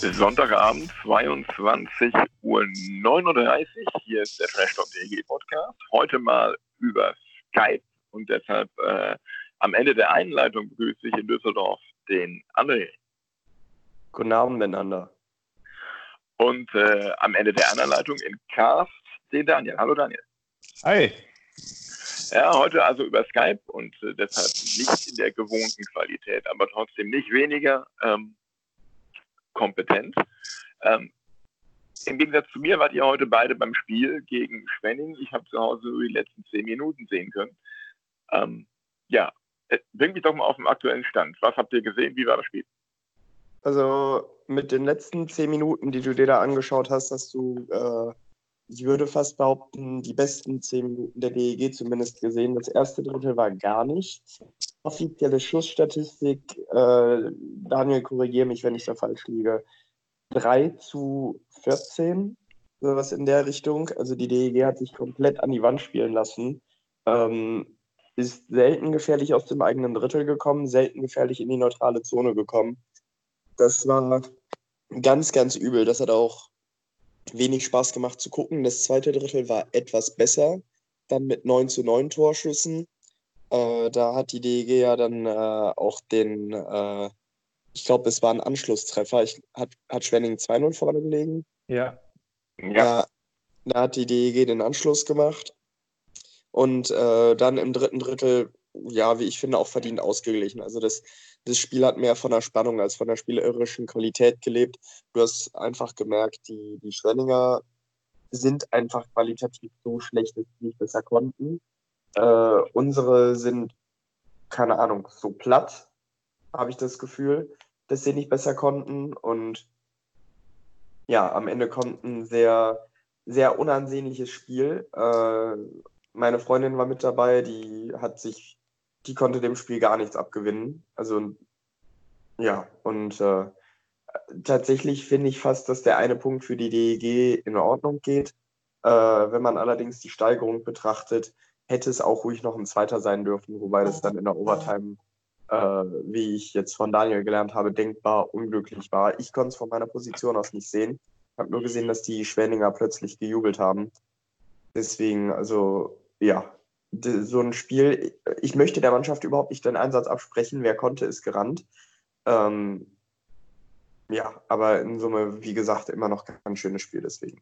Sonntagabend, 22.39 Uhr. Hier ist der Trash Talk DG Podcast. Heute mal über Skype und deshalb äh, am Ende der Einleitung begrüße ich in Düsseldorf den André. Guten Abend miteinander. Und äh, am Ende der Anleitung in Cast den Daniel. Hallo Daniel. Hi. Ja, heute also über Skype und äh, deshalb nicht in der gewohnten Qualität, aber trotzdem nicht weniger. Ähm, kompetent. Ähm, Im Gegensatz zu mir wart ihr heute beide beim Spiel gegen Schwenning. Ich habe zu Hause nur die letzten zehn Minuten sehen können. Ähm, ja, äh, bring mich doch mal auf den aktuellen Stand. Was habt ihr gesehen? Wie war das Spiel? Also mit den letzten zehn Minuten, die du dir da angeschaut hast, hast du, äh, ich würde fast behaupten, die besten zehn Minuten der DEG zumindest gesehen. Das erste Drittel war gar nichts offizielle Schussstatistik, äh, Daniel, korrigiere mich, wenn ich da falsch liege, 3 zu 14, sowas in der Richtung. Also die DEG hat sich komplett an die Wand spielen lassen. Ähm, ist selten gefährlich aus dem eigenen Drittel gekommen, selten gefährlich in die neutrale Zone gekommen. Das war ganz, ganz übel. Das hat auch wenig Spaß gemacht zu gucken. Das zweite Drittel war etwas besser, dann mit 9 zu 9 Torschüssen. Äh, da hat die DEG ja dann äh, auch den, äh, ich glaube, es war ein Anschlusstreffer. Ich, hat, hat Schwenning 2-0 vorne gelegen? Ja. ja. Da hat die DEG den Anschluss gemacht. Und äh, dann im dritten Drittel, ja, wie ich finde, auch verdient ausgeglichen. Also das, das Spiel hat mehr von der Spannung als von der spielerischen Qualität gelebt. Du hast einfach gemerkt, die, die Schwenninger sind einfach qualitativ so schlecht, dass sie nicht besser konnten. Äh, unsere sind, keine Ahnung, so platt, habe ich das Gefühl, dass sie nicht besser konnten. Und ja, am Ende konnten sehr, sehr unansehnliches Spiel. Äh, meine Freundin war mit dabei, die hat sich, die konnte dem Spiel gar nichts abgewinnen. Also ja, und äh, tatsächlich finde ich fast, dass der eine Punkt für die DEG in Ordnung geht. Äh, wenn man allerdings die Steigerung betrachtet, hätte es auch ruhig noch ein zweiter sein dürfen, wobei das dann in der Overtime, äh, wie ich jetzt von Daniel gelernt habe, denkbar unglücklich war. Ich konnte es von meiner Position aus nicht sehen. Ich habe nur gesehen, dass die Schwenninger plötzlich gejubelt haben. Deswegen, also ja, so ein Spiel, ich möchte der Mannschaft überhaupt nicht den Einsatz absprechen. Wer konnte, ist gerannt. Ähm, ja, aber in Summe, wie gesagt, immer noch kein schönes Spiel deswegen.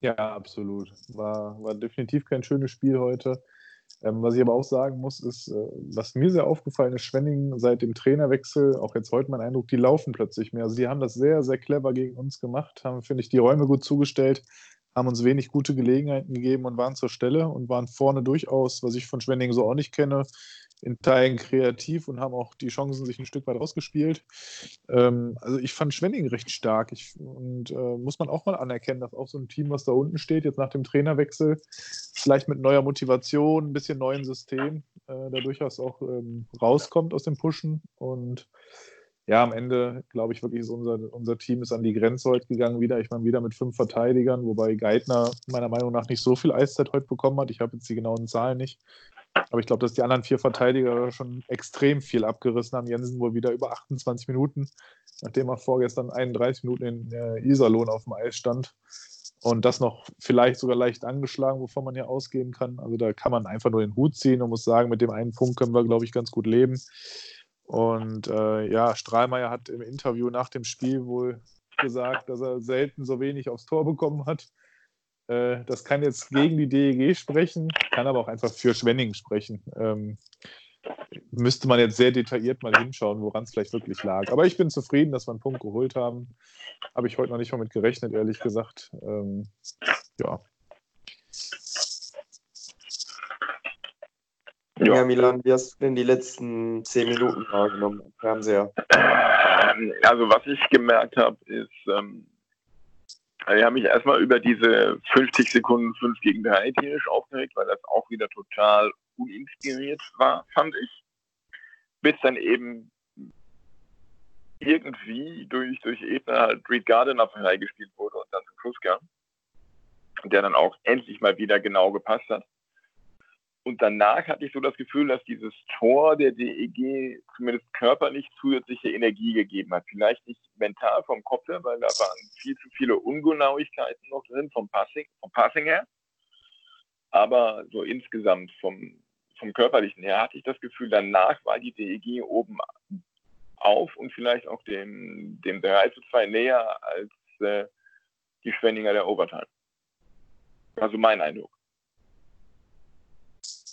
Ja, absolut. War, war definitiv kein schönes Spiel heute. Ähm, was ich aber auch sagen muss, ist, äh, was mir sehr aufgefallen ist, Schwenning seit dem Trainerwechsel, auch jetzt heute mein Eindruck, die laufen plötzlich mehr. Also die haben das sehr, sehr clever gegen uns gemacht, haben, finde ich, die Räume gut zugestellt, haben uns wenig gute Gelegenheiten gegeben und waren zur Stelle und waren vorne durchaus, was ich von Schwenning so auch nicht kenne, in Teilen kreativ und haben auch die Chancen sich ein Stück weit rausgespielt. Ähm, also ich fand Schwenning recht stark ich, und äh, muss man auch mal anerkennen, dass auch so ein Team, was da unten steht, jetzt nach dem Trainerwechsel, vielleicht mit neuer Motivation, ein bisschen neuen System, äh, da durchaus auch ähm, rauskommt aus dem Pushen und ja, am Ende glaube ich wirklich, ist unser, unser Team ist an die Grenze heute gegangen wieder. Ich meine, wieder mit fünf Verteidigern, wobei Geithner meiner Meinung nach nicht so viel Eiszeit heute bekommen hat. Ich habe jetzt die genauen Zahlen nicht. Aber ich glaube, dass die anderen vier Verteidiger schon extrem viel abgerissen haben. Jensen wohl wieder über 28 Minuten, nachdem er vorgestern 31 Minuten in äh, Iserlohn auf dem Eis stand. Und das noch vielleicht sogar leicht angeschlagen, wovon man ja ausgehen kann. Also da kann man einfach nur den Hut ziehen und muss sagen, mit dem einen Punkt können wir, glaube ich, ganz gut leben. Und äh, ja, Strahlmeier hat im Interview nach dem Spiel wohl gesagt, dass er selten so wenig aufs Tor bekommen hat. Äh, das kann jetzt gegen die DEG sprechen, kann aber auch einfach für Schwenning sprechen. Ähm, müsste man jetzt sehr detailliert mal hinschauen, woran es vielleicht wirklich lag. Aber ich bin zufrieden, dass wir einen Punkt geholt haben. Habe ich heute noch nicht mal mit gerechnet, ehrlich gesagt. Ähm, ja. Ja. ja, Milan, wie hast du denn die letzten zehn Minuten wahrgenommen am Fernseher? Also was ich gemerkt habe, ist, ähm, ich habe mich erstmal über diese 50 Sekunden 5 gegen 3 tierisch aufgeregt, weil das auch wieder total uninspiriert war, fand ich. Bis dann eben irgendwie durch, durch Ebner halt Reed Gardiner freigespielt wurde und dann zum Schluss kam. Der dann auch endlich mal wieder genau gepasst hat. Und danach hatte ich so das Gefühl, dass dieses Tor der DEG zumindest körperlich zusätzliche Energie gegeben hat. Vielleicht nicht mental vom Kopf her, weil da waren viel zu viele Ungenauigkeiten noch drin vom Passing, vom Passing her. Aber so insgesamt vom, vom körperlichen her hatte ich das Gefühl, danach war die DEG oben auf und vielleicht auch dem, dem 3 zu 2 näher als äh, die Schwenninger der Overtime. Also mein Eindruck.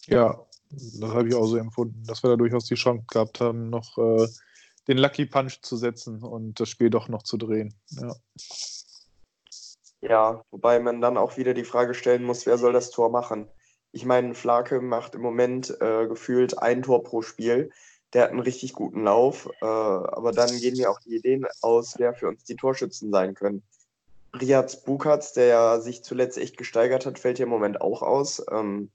Ja, das habe ich auch so empfunden, dass wir da durchaus die Chance gehabt haben, noch äh, den Lucky Punch zu setzen und das Spiel doch noch zu drehen. Ja. ja, wobei man dann auch wieder die Frage stellen muss, wer soll das Tor machen? Ich meine, Flake macht im Moment äh, gefühlt ein Tor pro Spiel. Der hat einen richtig guten Lauf, äh, aber dann gehen mir auch die Ideen aus, wer für uns die Torschützen sein können. Riaz Bukatz, der ja sich zuletzt echt gesteigert hat, fällt hier im Moment auch aus. Ähm,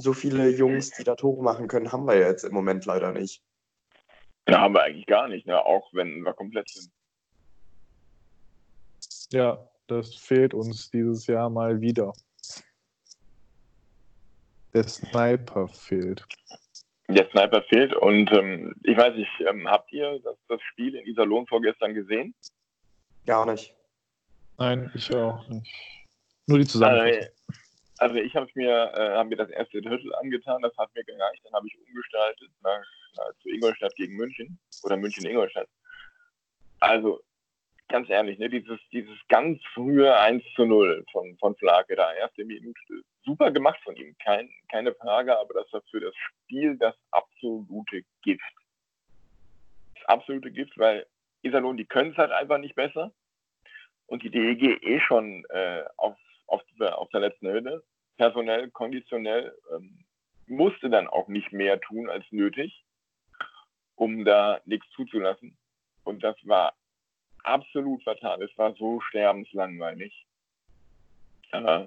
so viele Jungs, die da Tore machen können, haben wir jetzt im Moment leider nicht. Ja, haben wir eigentlich gar nicht, ne? auch wenn wir komplett sind. Ja, das fehlt uns dieses Jahr mal wieder. Der Sniper fehlt. Der Sniper fehlt und ähm, ich weiß nicht, ähm, habt ihr das, das Spiel in Iserlohn vorgestern gesehen? Gar nicht. Nein, ich auch nicht. Nur die Zusammenfassung. Also, ich habe mir, äh, hab mir das erste Drittel angetan, das hat mir gereicht, dann habe ich umgestaltet nach, nach, zu Ingolstadt gegen München oder München-Ingolstadt. Also ganz ehrlich, ne, dieses, dieses ganz frühe 1 zu 0 von, von Flake, da erste Minute, super gemacht von ihm, Kein, keine Frage, aber das war für das Spiel das absolute Gift. Das absolute Gift, weil Iserlohn, die können es halt einfach nicht besser und die DEG eh schon äh, auf, auf, der letzten Hütte personell, konditionell, ähm, musste dann auch nicht mehr tun als nötig, um da nichts zuzulassen. Und das war absolut fatal. Es war so sterbenslangweilig. Äh,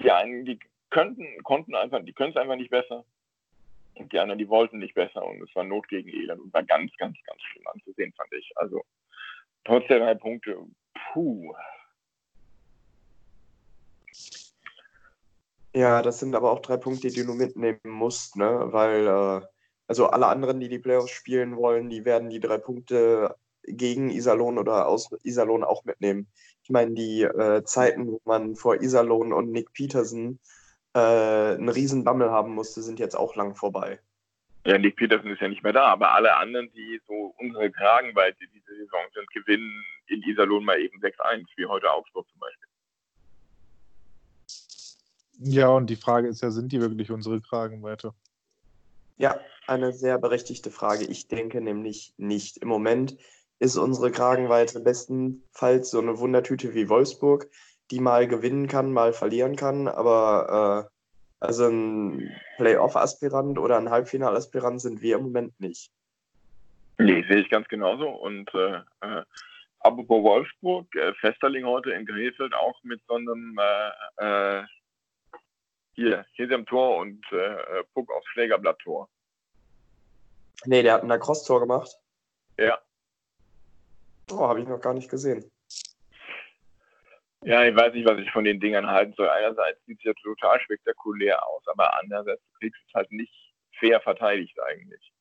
die einen, die könnten, konnten einfach, die können es einfach nicht besser. Und die anderen, die wollten nicht besser. Und es war Not gegen Elend und war ganz, ganz, ganz schlimm anzusehen, fand ich. Also trotz der drei Punkte, puh, Ja, das sind aber auch drei Punkte, die du mitnehmen musst, ne? Weil, äh, also alle anderen, die die Playoffs spielen wollen, die werden die drei Punkte gegen Iserlohn oder aus Iserlohn auch mitnehmen. Ich meine, die äh, Zeiten, wo man vor Iserlohn und Nick Peterson äh, einen riesen Bammel haben musste, sind jetzt auch lang vorbei. Ja, Nick Peterson ist ja nicht mehr da, aber alle anderen, die so unsere Kragenweite diese Saison sind, gewinnen in Iserlohn mal eben 6-1, wie heute Augsburg zum Beispiel. Ja, und die Frage ist ja, sind die wirklich unsere Kragenweite? Ja, eine sehr berechtigte Frage. Ich denke nämlich nicht. Im Moment ist unsere Kragenweite bestenfalls so eine Wundertüte wie Wolfsburg, die mal gewinnen kann, mal verlieren kann, aber äh, also ein Playoff-Aspirant oder ein Halbfinalaspirant sind wir im Moment nicht. Nee, sehe ich ganz genauso. Und äh, äh, apropos Wolfsburg, äh, Festerling heute in Krefeld auch mit so einem äh, äh hier, hier am Tor und äh, Puck aufs Schlägerblatt-Tor. Nee, der hat ein Cross-Tor gemacht. Ja. Oh, habe ich noch gar nicht gesehen. Ja, ich weiß nicht, was ich von den Dingern halten soll. Einerseits sieht es ja total spektakulär aus, aber andererseits kriegst du es halt nicht fair verteidigt eigentlich.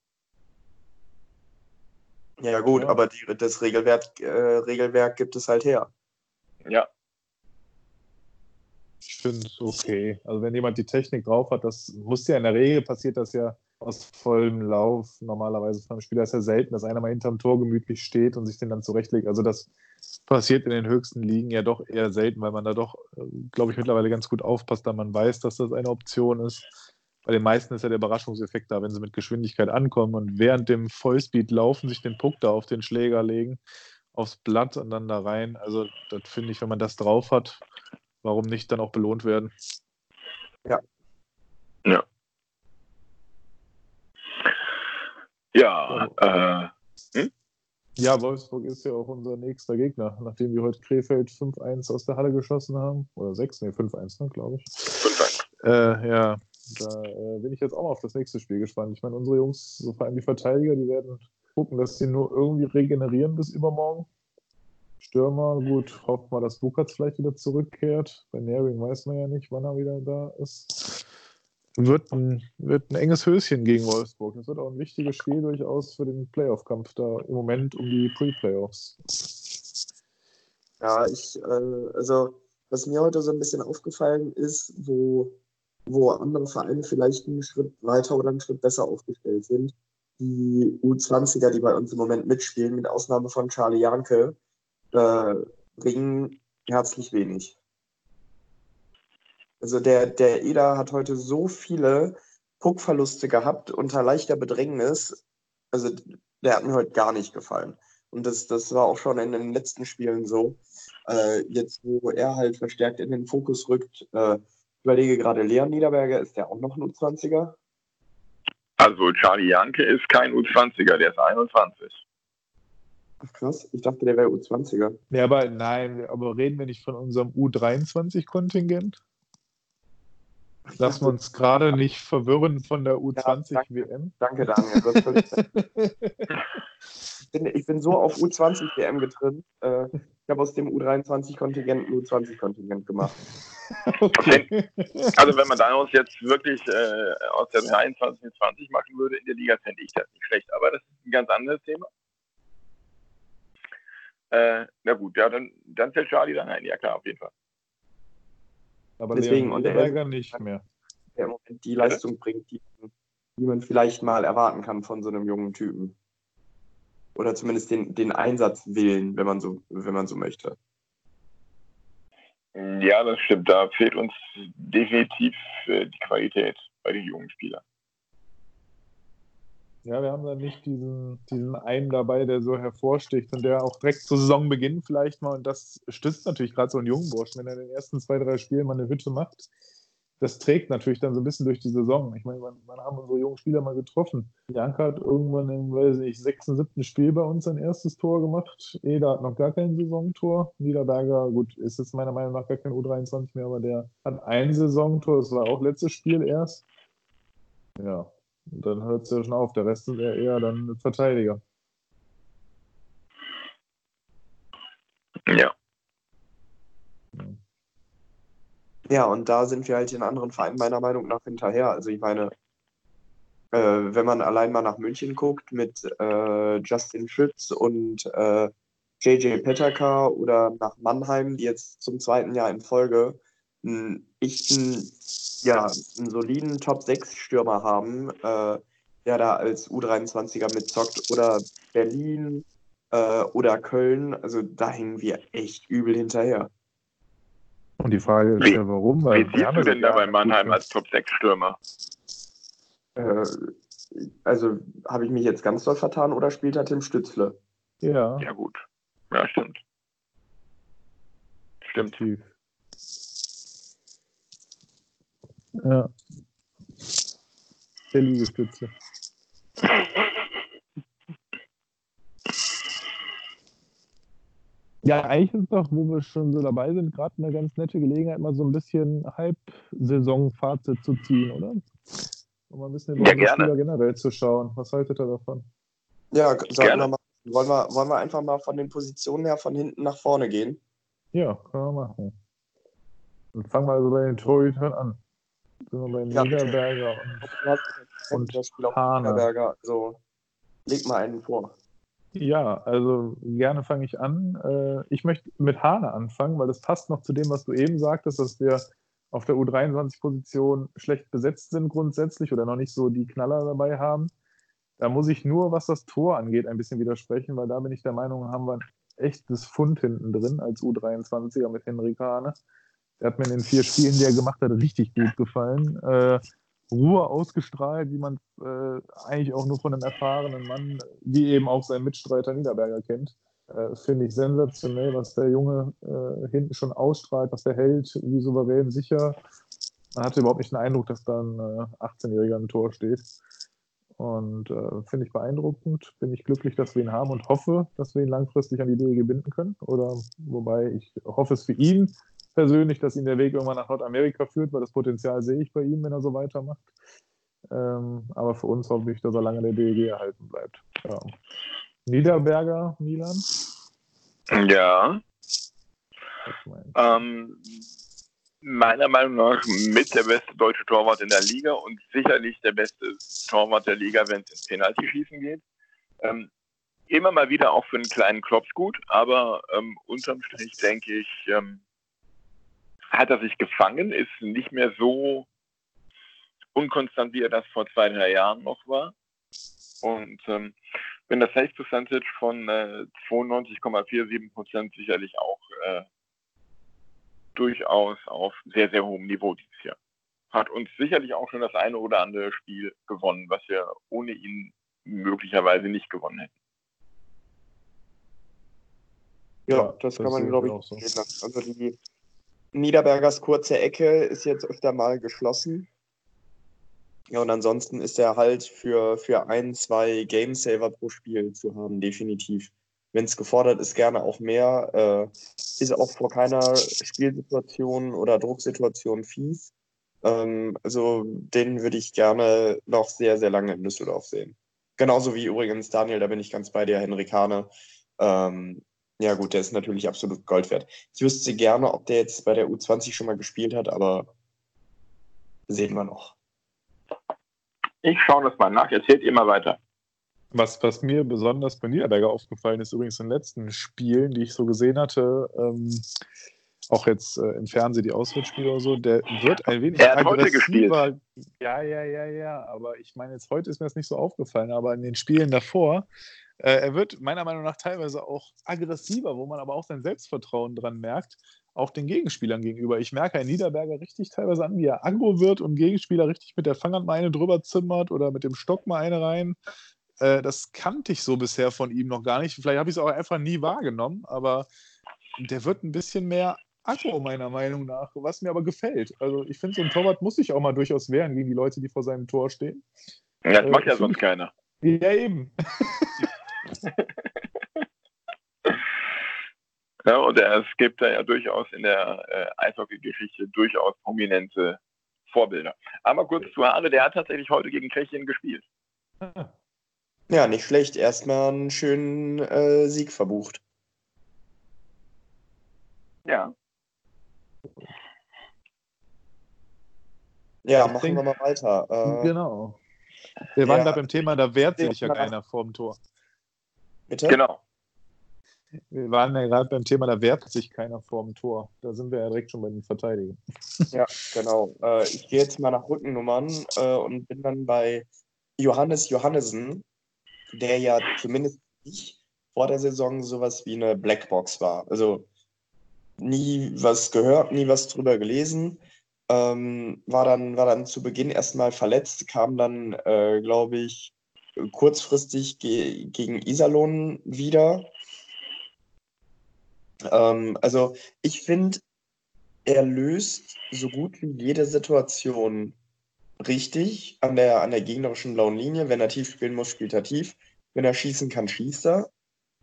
Ja, gut, aber die, das Regelwerk, äh, Regelwerk gibt es halt her. Ja, ich finde es okay. Also wenn jemand die Technik drauf hat, das muss ja in der Regel passiert das ja aus vollem Lauf normalerweise von einem Spieler. ist ja selten, dass einer mal hinterm Tor gemütlich steht und sich den dann zurechtlegt. Also das passiert in den höchsten Ligen ja doch eher selten, weil man da doch, glaube ich, mittlerweile ganz gut aufpasst, da man weiß, dass das eine Option ist. Bei den meisten ist ja der Überraschungseffekt da, wenn sie mit Geschwindigkeit ankommen und während dem Vollspeed laufen, sich den Puck da auf den Schläger legen, aufs Blatt und dann da rein. Also das finde ich, wenn man das drauf hat, warum nicht dann auch belohnt werden? Ja. Ja. Ja, äh, Ja, Wolfsburg ist ja auch unser nächster Gegner, nachdem wir heute Krefeld 5-1 aus der Halle geschossen haben. Oder 6, nee, 5-1, ne, glaube ich. 5 Äh, ja, da äh, bin ich jetzt auch mal auf das nächste Spiel gespannt. Ich meine, unsere Jungs, so vor allem die Verteidiger, die werden gucken, dass sie nur irgendwie regenerieren bis übermorgen. Stürmer, gut, hofft mal, dass Lukas vielleicht wieder zurückkehrt. Bei Nering weiß man ja nicht, wann er wieder da ist. Wird ein, wird ein enges Höschen gegen Wolfsburg. Das wird auch ein wichtiges Spiel durchaus für den Playoff-Kampf da im Moment um die Pre-Playoffs. Ja, ich, äh, also, was mir heute so ein bisschen aufgefallen ist, wo, wo andere Vereine vielleicht einen Schritt weiter oder einen Schritt besser aufgestellt sind. Die U20er, die bei uns im Moment mitspielen, mit Ausnahme von Charlie Janke, äh, bringen herzlich wenig. Also der, der Eder hat heute so viele Puckverluste gehabt unter leichter Bedrängnis. Also der hat mir heute gar nicht gefallen. Und das, das war auch schon in den letzten Spielen so. Äh, jetzt, wo er halt verstärkt in den Fokus rückt, äh, überlege gerade, Leon Niederberger, ist der auch noch ein U20er? Also Charlie Janke ist kein U20er, der ist 21. Ach krass, ich dachte, der wäre U20er. Ja, aber nein, aber reden wir nicht von unserem U23-Kontingent? Lassen wir uns gerade nicht verwirren von der U20-WM. Danke, Daniel. du hast völlig recht. ich, bin, ich bin so auf U20-WM getrimmt. Äh, ich habe aus dem U23-Kontingent ein U20-Kontingent gemacht. Okay. Also wenn man daraus jetzt wirklich äh, aus der 23 und 20 machen würde in der Liga, fände ich das nicht schlecht. Aber das ist ein ganz anderes Thema. Äh, na gut, ja, dann, dann fällt Charlie dann ein. Ja klar, auf jeden Fall. Aber Deswegen, und der- Niederberger nicht mehr. Der im Moment die Leistung bringt, die, die man vielleicht mal erwarten kann von so einem jungen Typen. Oder zumindest den, den Einsatzwillen, wenn man so, wenn man so möchte. Ja, das stimmt. Da fehlt uns definitiv äh, die Qualität bei den jungen Spielern. Ja, wir haben da nicht diesen, diesen einen dabei, der so hervorsticht und der auch direkt zu Saisonbeginn vielleicht mal, und das stützt natürlich gerade so einen jungen Burschen, wenn er in den ersten zwei, drei Spielen mal eine Hütte macht. Das trägt natürlich dann so ein bisschen durch die Saison. Ich meine, wann haben unsere jungen Spieler mal getroffen? Janka hat irgendwann im, weiß nicht, sechsten, siebten Spiel bei uns sein erstes Tor gemacht. Eder hat noch gar kein Saisontor. Niederberger, gut, ist jetzt meiner Meinung nach gar kein U23 mehr, aber der hat ein Saisontor. Das war auch letztes Spiel erst. Ja, und dann hört es ja schon auf. Der Rest sind ja eher dann Verteidiger. Ja. Ja, und da sind wir halt den anderen Vereinen meiner Meinung nach hinterher. Also ich meine, äh, wenn man allein mal nach München guckt mit äh, Justin Schütz und äh, JJ Petterka oder nach Mannheim, die jetzt zum zweiten Jahr in Folge einen echten, ja, einen soliden Top-6-Stürmer haben, äh, der da als U23er mitzockt oder Berlin äh, oder Köln, also da hängen wir echt übel hinterher. Und die Frage ist Wie- ja, warum? Wie wir siehst du denn da bei Mannheim als Top-6-Stürmer? Äh, also habe ich mich jetzt ganz doll vertan oder spielt er Tim Stützle? Ja, Ja, gut. Ja, stimmt. Stimmt. tief. Ja. Der Liegestütze. Ja, eigentlich ist doch, wo wir schon so dabei sind, gerade eine ganz nette Gelegenheit, mal so ein bisschen Halbsaison-Fazit zu ziehen, oder? Um mal ein bisschen über Ja, unsere gerne. Spieler generell zu schauen. Was haltet ihr davon? Ja, Gerne. wir mal, wollen, wir, wollen wir einfach mal von den Positionen her von hinten nach vorne gehen? Ja, können wir machen. Dann fangen wir also bei den Torhütern an. Sind wir bei Ja. Niederberger und Du hast Und. Niederberger, also leg mal einen vor. Ja, also gerne fange ich an. Äh, Ich möchte mit Hane anfangen, weil das passt noch zu dem, was du eben sagtest, dass wir auf der U23-Position schlecht besetzt sind grundsätzlich oder noch nicht so die Knaller dabei haben. Da muss ich nur, was das Tor angeht, ein bisschen widersprechen, weil da bin ich der Meinung, haben wir ein echtes Fund hinten drin als U23er mit Henrik Hane. Der hat mir in den vier Spielen, die er gemacht hat, richtig gut gefallen. Äh, Ruhe ausgestrahlt, wie man äh, eigentlich auch nur von einem erfahrenen Mann, wie eben auch sein Mitstreiter Niederberger kennt. Äh, Finde ich sensationell, was der Junge äh, hinten schon ausstrahlt, was der hält, wie souverän sicher. Man hatte überhaupt nicht den Eindruck, dass da ein äh, 18-Jähriger im Tor steht. Und äh, finde ich beeindruckend. Bin ich glücklich, dass wir ihn haben und hoffe, dass wir ihn langfristig an die DEG binden können. Oder wobei ich hoffe es für ihn persönlich, dass ihn der Weg irgendwann nach Nordamerika führt, weil das Potenzial sehe ich bei ihm, wenn er so weitermacht. Ähm, aber für uns hoffe ich, dass er lange der DEG erhalten bleibt. Ja. Niederberger, Milan? Ja. Ähm, meiner Meinung nach mit der beste deutsche Torwart in der Liga und sicherlich der beste Torwart der Liga, wenn es ins Penaltyschießen geht. Ähm, immer mal wieder auch für einen kleinen Klops gut, aber ähm, unterm Strich denke ich, ähm, hat er sich gefangen, ist nicht mehr so unkonstant, wie er das vor zwei, drei Jahren noch war. Und ähm, wenn das Safe Percentage von äh, 92,47 Prozent sicherlich auch äh, durchaus auf sehr, sehr hohem Niveau dieses Jahr. Hat uns sicherlich auch schon das eine oder andere Spiel gewonnen, was wir ohne ihn möglicherweise nicht gewonnen hätten. Ja, das, das, kann man, glaube ich, so. Also die Niederbergers kurze Ecke ist jetzt öfter mal geschlossen. Ja, und ansonsten ist er halt für, für ein, zwei Game Saver pro Spiel zu haben, definitiv. Wenn es gefordert ist, gerne auch mehr. Äh, ist auch vor keiner Spielsituation oder Drucksituation fies. Ähm, also den würde ich gerne noch sehr, sehr lange in Düsseldorf sehen. Genauso wie übrigens Daniel, da bin ich ganz bei dir, Henrik Hane. Ähm, ja gut, der ist natürlich absolut Gold wert. Ich wüsste gerne, ob der jetzt bei der U20 schon mal gespielt hat, aber sehen wir noch. Ich schaue das mal nach. Erzählt ihr mal weiter. Was, was mir besonders bei Niederberger aufgefallen ist, übrigens in den letzten Spielen, die ich so gesehen hatte, ähm, auch jetzt äh, im Fernsehen die Auswärtsspiele oder so, der wird ein wenig er hat aggressiver. Heute gespielt. Ja, ja, ja, ja. Aber ich meine, jetzt heute ist mir das nicht so aufgefallen, aber in den Spielen davor, äh, er wird meiner Meinung nach teilweise auch aggressiver, wo man aber auch sein Selbstvertrauen dran merkt auch den Gegenspielern gegenüber. Ich merke Herrn Niederberger richtig teilweise an, wie er aggro wird und Gegenspieler richtig mit der Fanghand mal eine drüber zimmert oder mit dem Stock mal eine rein. Äh, das kannte ich so bisher von ihm noch gar nicht. Vielleicht habe ich es auch einfach nie wahrgenommen, aber der wird ein bisschen mehr aggro, meiner Meinung nach, was mir aber gefällt. Also ich finde, so ein Torwart muss sich auch mal durchaus wehren gegen die Leute, die vor seinem Tor stehen. Ja, das äh, macht ja sonst keiner. Ja, eben. Ja, und es gibt da ja durchaus in der äh, Eishockey-Geschichte durchaus prominente Vorbilder. Aber kurz zu Haare, der hat tatsächlich heute gegen Tschechien gespielt. Ja, nicht schlecht. Erstmal einen schönen äh, Sieg verbucht. Ja. Ja, machen denke, wir mal weiter. Äh, genau. Wir waren ja, da beim Thema, da wehrt sich ja keiner vorm Tor. Bitte? Genau. Wir waren ja gerade beim Thema, da wehrt sich keiner vorm Tor. Da sind wir ja direkt schon bei den Verteidigern. Ja, genau. Äh, ich gehe jetzt mal nach Rückennummern äh, und bin dann bei Johannes Johannessen, der ja zumindest ich vor der Saison sowas wie eine Blackbox war. Also nie was gehört, nie was drüber gelesen. Ähm, war, dann, war dann zu Beginn erstmal verletzt, kam dann, äh, glaube ich, kurzfristig ge gegen Iserlohn wieder ähm, also ich finde, er löst so gut wie jede Situation richtig an der, an der gegnerischen blauen Linie. Wenn er tief spielen muss, spielt er tief. Wenn er schießen kann, schießt er.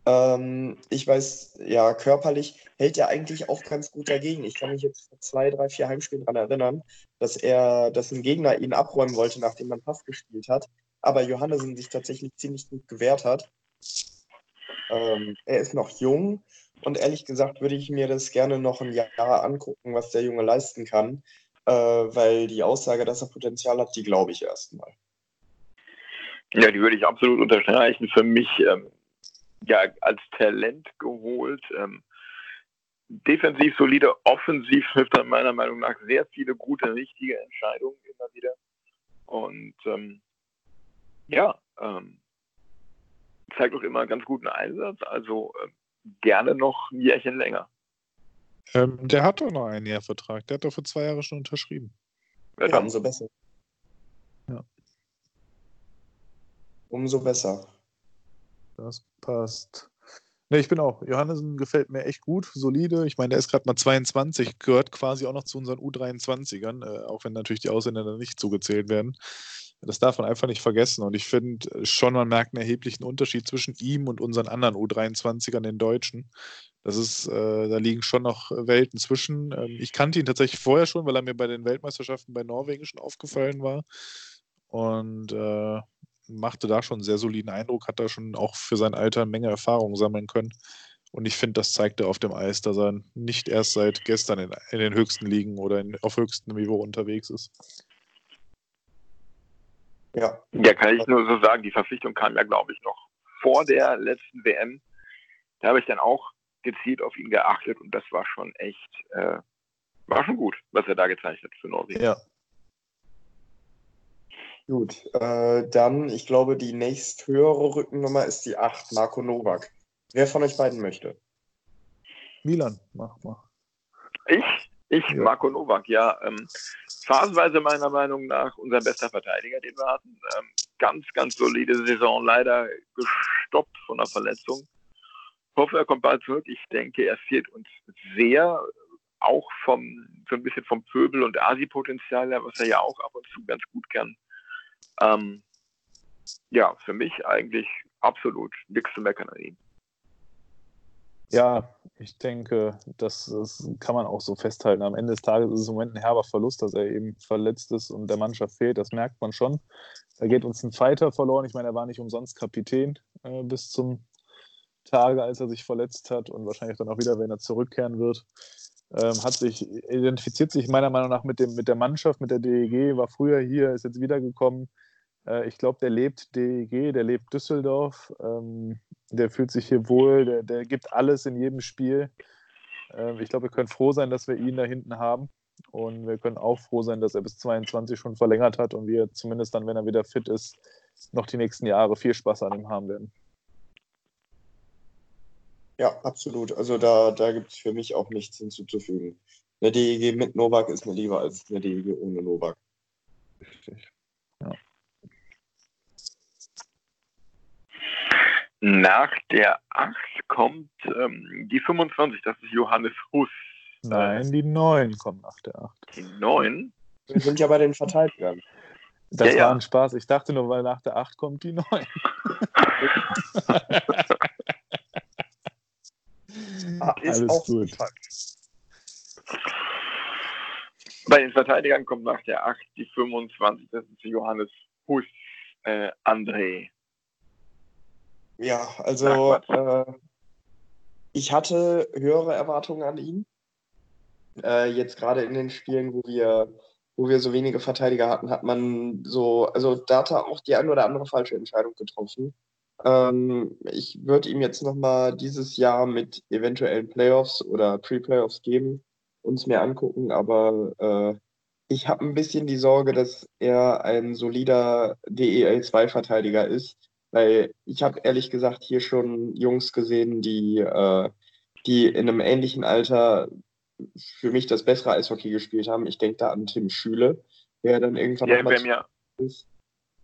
Ähm, ich weiß, ja, körperlich hält er eigentlich auch ganz gut dagegen. Ich kann mich jetzt zwei, drei, vier Heimspielen daran erinnern, dass er, dass ein Gegner ihn abräumen wollte, nachdem man Pass gespielt hat. Aber Johannessen sich tatsächlich ziemlich gut gewehrt hat. Ähm, er ist noch jung und ehrlich gesagt würde ich mir das gerne noch ein Jahr angucken, was der Junge leisten kann, äh, weil die Aussage, dass er Potenzial hat, die glaube ich erstmal. Ja, die würde ich absolut unterstreichen. Für mich ähm, ja als Talent geholt. Ähm, defensiv solide, offensiv trifft er meiner Meinung nach sehr viele gute, richtige Entscheidungen immer wieder. Und ähm, ja, ähm, zeigt auch immer einen ganz guten Einsatz. Also ähm, gerne noch ein Jährchen länger. Ähm, der hat doch noch einen Jahrvertrag. Der hat doch für zwei Jahre schon unterschrieben. Ja, ja umso besser. Ja. Umso besser. Das passt. Ne, ich bin auch. Johannesen gefällt mir echt gut, solide. Ich meine, der ist gerade mal 22, gehört quasi auch noch zu unseren U23ern, äh, auch wenn natürlich die Ausländer dann nicht zugezählt werden. Das darf man einfach nicht vergessen. Und ich finde schon, man merkt einen erheblichen Unterschied zwischen ihm und unseren anderen U23ern, den Deutschen. Das ist, äh, da liegen schon noch Welten zwischen. Ähm, ich kannte ihn tatsächlich vorher schon, weil er mir bei den Weltmeisterschaften bei Norwegen schon aufgefallen war. Und äh, machte da schon einen sehr soliden Eindruck, hat da schon auch für sein Alter eine Menge Erfahrung sammeln können. Und ich finde, das zeigt er auf dem Eis, dass er nicht erst seit gestern in, in den höchsten Ligen oder in, auf höchstem Niveau unterwegs ist. Ja. ja, kann ich nur so sagen, die Verpflichtung kam ja, glaube ich, noch vor der letzten WM. Da habe ich dann auch gezielt auf ihn geachtet und das war schon echt, äh, war schon gut, was er da gezeigt hat für Norwegen. Ja. Gut, äh, dann, ich glaube, die nächsthöhere Rückennummer ist die 8, Marco Novak. Wer von euch beiden möchte? Milan, mach mal. Ich? Ich. Marco Novak, ja. Ähm, phasenweise meiner Meinung nach unser bester Verteidiger, den wir hatten. Ähm, ganz, ganz solide Saison, leider gestoppt von einer Verletzung. Hoffe, er kommt bald zurück. Ich denke, er fehlt uns sehr, auch vom, so ein bisschen vom Pöbel- und Asi-Potenzial, was er ja auch ab und zu ganz gut kann. Ähm, ja, für mich eigentlich absolut nichts zu meckern an ihm. Ja, ich denke, das, das, kann man auch so festhalten. Am Ende des Tages ist es im Moment ein herber Verlust, dass er eben verletzt ist und der Mannschaft fehlt. Das merkt man schon. Da geht uns ein Fighter verloren. Ich meine, er war nicht umsonst Kapitän äh, bis zum Tage, als er sich verletzt hat und wahrscheinlich dann auch wieder, wenn er zurückkehren wird. Ähm, hat sich, identifiziert sich meiner Meinung nach mit, dem, mit der Mannschaft, mit der DEG, war früher hier, ist jetzt wiedergekommen. Äh, ich glaube, der lebt DEG, der lebt Düsseldorf. Ähm, der fühlt sich hier wohl, der, der gibt alles in jedem Spiel. Ähm, ich glaube, wir können froh sein, dass wir ihn da hinten haben. Und wir können auch froh sein, dass er bis 22 schon verlängert hat und wir zumindest dann, wenn er wieder fit ist, noch die nächsten Jahre viel Spaß an ihm haben werden. Ja, absolut. Also da, da gibt es für mich auch nichts hinzuzufügen. Eine DEG mit Novak ist mir lieber als eine DEG ohne Novak. Richtig. Ja. Nach der 8 kommt ähm, die 25, das ist Johannes Huss. Nein, die 9 kommt nach der 8. Die 9? Wir sind ja bei den Verteidigern. Das ja, war ja. ein Spaß. Ich dachte nur, weil nach der 8 kommt die 9. ah, ist Alles gut. Bei den Verteidigern kommt nach der 8 die 25, das ist Johannes Huss, äh, André. Ja, also äh, ich hatte höhere Erwartungen an ihn. Äh, jetzt gerade in den Spielen, wo wir, wo wir so wenige Verteidiger hatten, hat man so, also da hat er auch die ein oder andere falsche Entscheidung getroffen. Ähm, ich würde ihm jetzt nochmal dieses Jahr mit eventuellen Playoffs oder Pre-Playoffs geben, uns mehr angucken, aber äh, ich habe ein bisschen die Sorge, dass er ein solider DEL2-Verteidiger ist, weil ich habe ehrlich gesagt hier schon Jungs gesehen, die, äh, die in einem ähnlichen Alter für mich das bessere Eishockey gespielt haben. Ich denke da an Tim Schüle, der dann irgendwann ja, mal ist.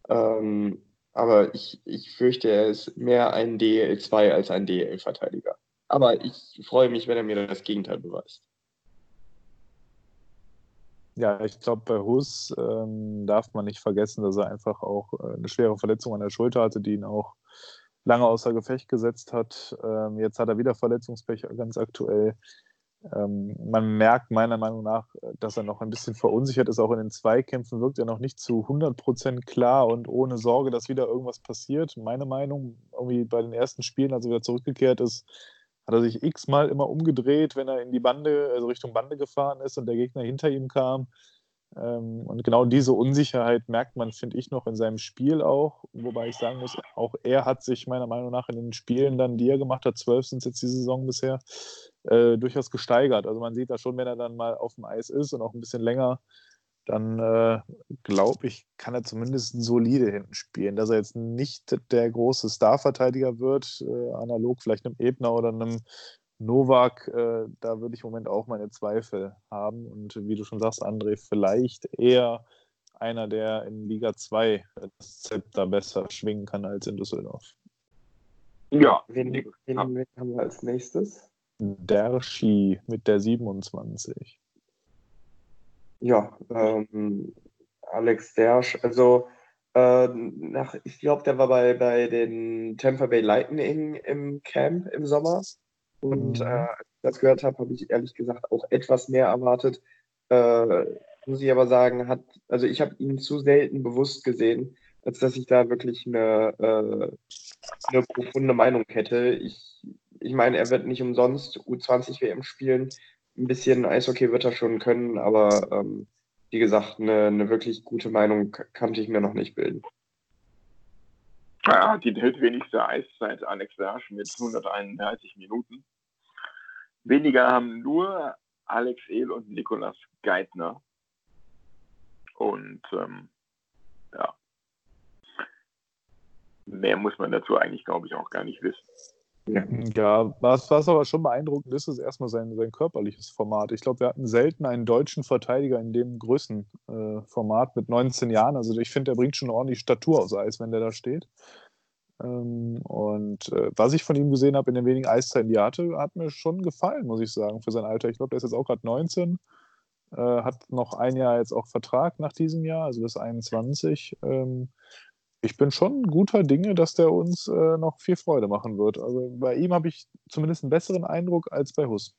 Ähm, aber ich, ich fürchte, er ist mehr ein DL2 als ein DL-Verteidiger. Aber ich freue mich, wenn er mir das Gegenteil beweist. Ja, ich glaube, bei Hus ähm, darf man nicht vergessen, dass er einfach auch äh, eine schwere Verletzung an der Schulter hatte, die ihn auch lange außer Gefecht gesetzt hat. Ähm, jetzt hat er wieder Verletzungspech ganz aktuell. Ähm, man merkt meiner Meinung nach, dass er noch ein bisschen verunsichert ist. Auch in den Zweikämpfen wirkt er noch nicht zu 100% klar und ohne Sorge, dass wieder irgendwas passiert. Meine Meinung, irgendwie bei den ersten Spielen, als er wieder zurückgekehrt ist, hat er sich x-mal immer umgedreht, wenn er in die Bande, also Richtung Bande gefahren ist und der Gegner hinter ihm kam. Ähm, und genau diese Unsicherheit merkt man, finde ich, noch in seinem Spiel auch. Wobei ich sagen muss, auch er hat sich meiner Meinung nach in den Spielen dann, die er gemacht hat, zwölf sind es jetzt die Saison bisher, äh, durchaus gesteigert. Also man sieht da schon, wenn er dann mal auf dem Eis ist und auch ein bisschen länger, dann äh, glaube ich, kann er zumindest solide hinten spielen. Dass er jetzt nicht der große Starverteidiger wird, äh, analog vielleicht einem Ebner oder einem Novak, äh, da würde ich im Moment auch meine Zweifel haben. Und wie du schon sagst, André, vielleicht eher einer, der in Liga 2 das Zepter besser schwingen kann als in Düsseldorf. Ja, wen, wen, wen haben wir als nächstes? Derschi mit der 27. Ja, ähm, Alex Dersch, also Äh, nach, ich glaube, der war bei, bei den Tampa Bay Lightning im Camp im Sommer. Und Mhm. äh, als ich das gehört habe, habe ich ehrlich gesagt auch etwas mehr erwartet. Äh, muss ich aber sagen, hat, also ich habe ihn zu selten bewusst gesehen, als dass ich da wirklich eine, äh, eine profunde Meinung hätte. Ich, ich meine, er wird nicht umsonst U20 WM spielen. Ein bisschen Eishockey wird er schon können, aber ähm, wie gesagt, eine, eine wirklich gute Meinung kannte ich mir noch nicht bilden. Hat die drittwenigste Eiszeit Alex Wersch mit 131 Minuten. Weniger haben nur Alex Ehl und Nikolas Geithner. Und ähm, ja, mehr muss man dazu eigentlich, glaube ich, auch gar nicht wissen. Ja, was, was aber schon beeindruckend ist, ist erstmal sein, sein körperliches Format. Ich glaube, wir hatten selten einen deutschen Verteidiger in dem Größenformat äh, mit 19 Jahren. Also ich finde, der bringt schon ordentlich Statur aufs Eis, wenn der da steht. Ähm, und äh, was ich von ihm gesehen habe in den wenigen Eiszeiten, die er hatte, hat mir schon gefallen, muss ich sagen, für sein Alter. Ich glaube, der ist jetzt auch gerade 19, äh, hat noch ein Jahr jetzt auch Vertrag nach diesem Jahr, also bis 21. Ähm, ich bin schon guter Dinge, dass der uns äh, noch viel Freude machen wird. Also bei ihm habe ich zumindest einen besseren Eindruck als bei Huss.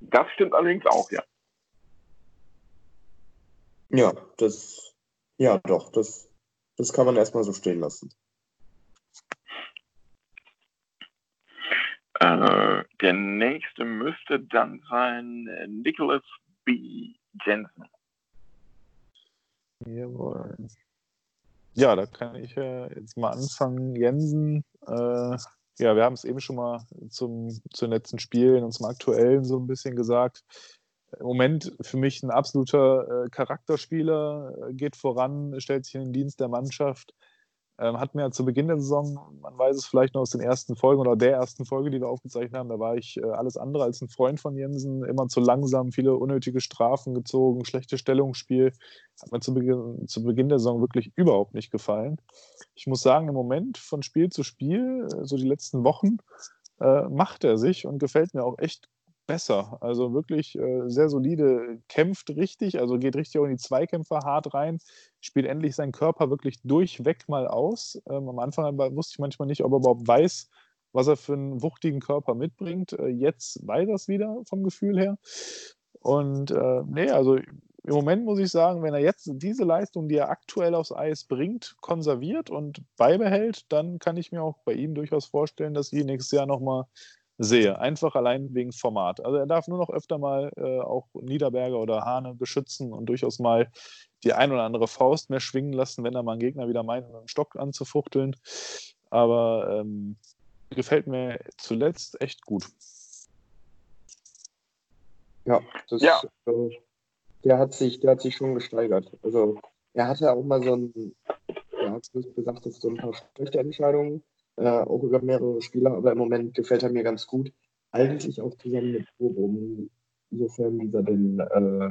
Das stimmt allerdings auch, ja. Ja, das, ja, doch, das, das kann man erstmal so stehen lassen. Äh, der nächste müsste dann sein äh, Nicholas B. Jensen. Jawohl. Ja, da kann ich äh, jetzt mal anfangen. Jensen, äh, ja, wir haben es eben schon mal zum, zu den letzten Spielen und zum aktuellen so ein bisschen gesagt. Im Moment für mich ein absoluter äh, Charakterspieler, äh, geht voran, stellt sich in den Dienst der Mannschaft. Ähm, hat mir zu Beginn der Saison, man weiß es vielleicht noch aus den ersten Folgen oder der ersten Folge, die wir aufgezeichnet haben, da war ich äh, alles andere als ein Freund von Jensen, immer zu langsam, viele unnötige Strafen gezogen, schlechte Stellungsspiel. Hat mir zu Beginn, zu Beginn der Saison wirklich überhaupt nicht gefallen. Ich muss sagen, im Moment von Spiel zu Spiel, äh, so die letzten Wochen, äh, macht er sich und gefällt mir auch echt besser. Also wirklich äh, sehr solide, kämpft richtig, also geht richtig auch in die Zweikämpfe hart rein, spielt endlich seinen Körper wirklich durchweg mal aus. Ähm, am Anfang wusste ich manchmal nicht, ob er überhaupt weiß, was er für einen wuchtigen Körper mitbringt. Äh, jetzt weiß er es wieder vom Gefühl her. Und äh, nee, also im Moment muss ich sagen, wenn er jetzt diese Leistung, die er aktuell aufs Eis bringt, konserviert und beibehält, dann kann ich mir auch bei ihm durchaus vorstellen, dass ich ihn nächstes Jahr nochmal sehe. Einfach allein wegen Format. Also er darf nur noch öfter mal äh, auch Niederberger oder Hane beschützen und durchaus mal die ein oder andere Faust mehr schwingen lassen, wenn er mal einen Gegner wieder meint, mit dem Stock anzufuchteln. Aber ähm, gefällt mir zuletzt echt gut. Ja, das, Ja. Äh, der hat sich, der hat sich schon gesteigert. Also er hatte auch mal so ein, ja, du hast gesagt, das so ein paar schlechte Entscheidungen, äh, auch über mehrere Spieler, aber im Moment gefällt er mir ganz gut. Eigentlich auch zusammen mit Bochum, insofern dieser denn äh,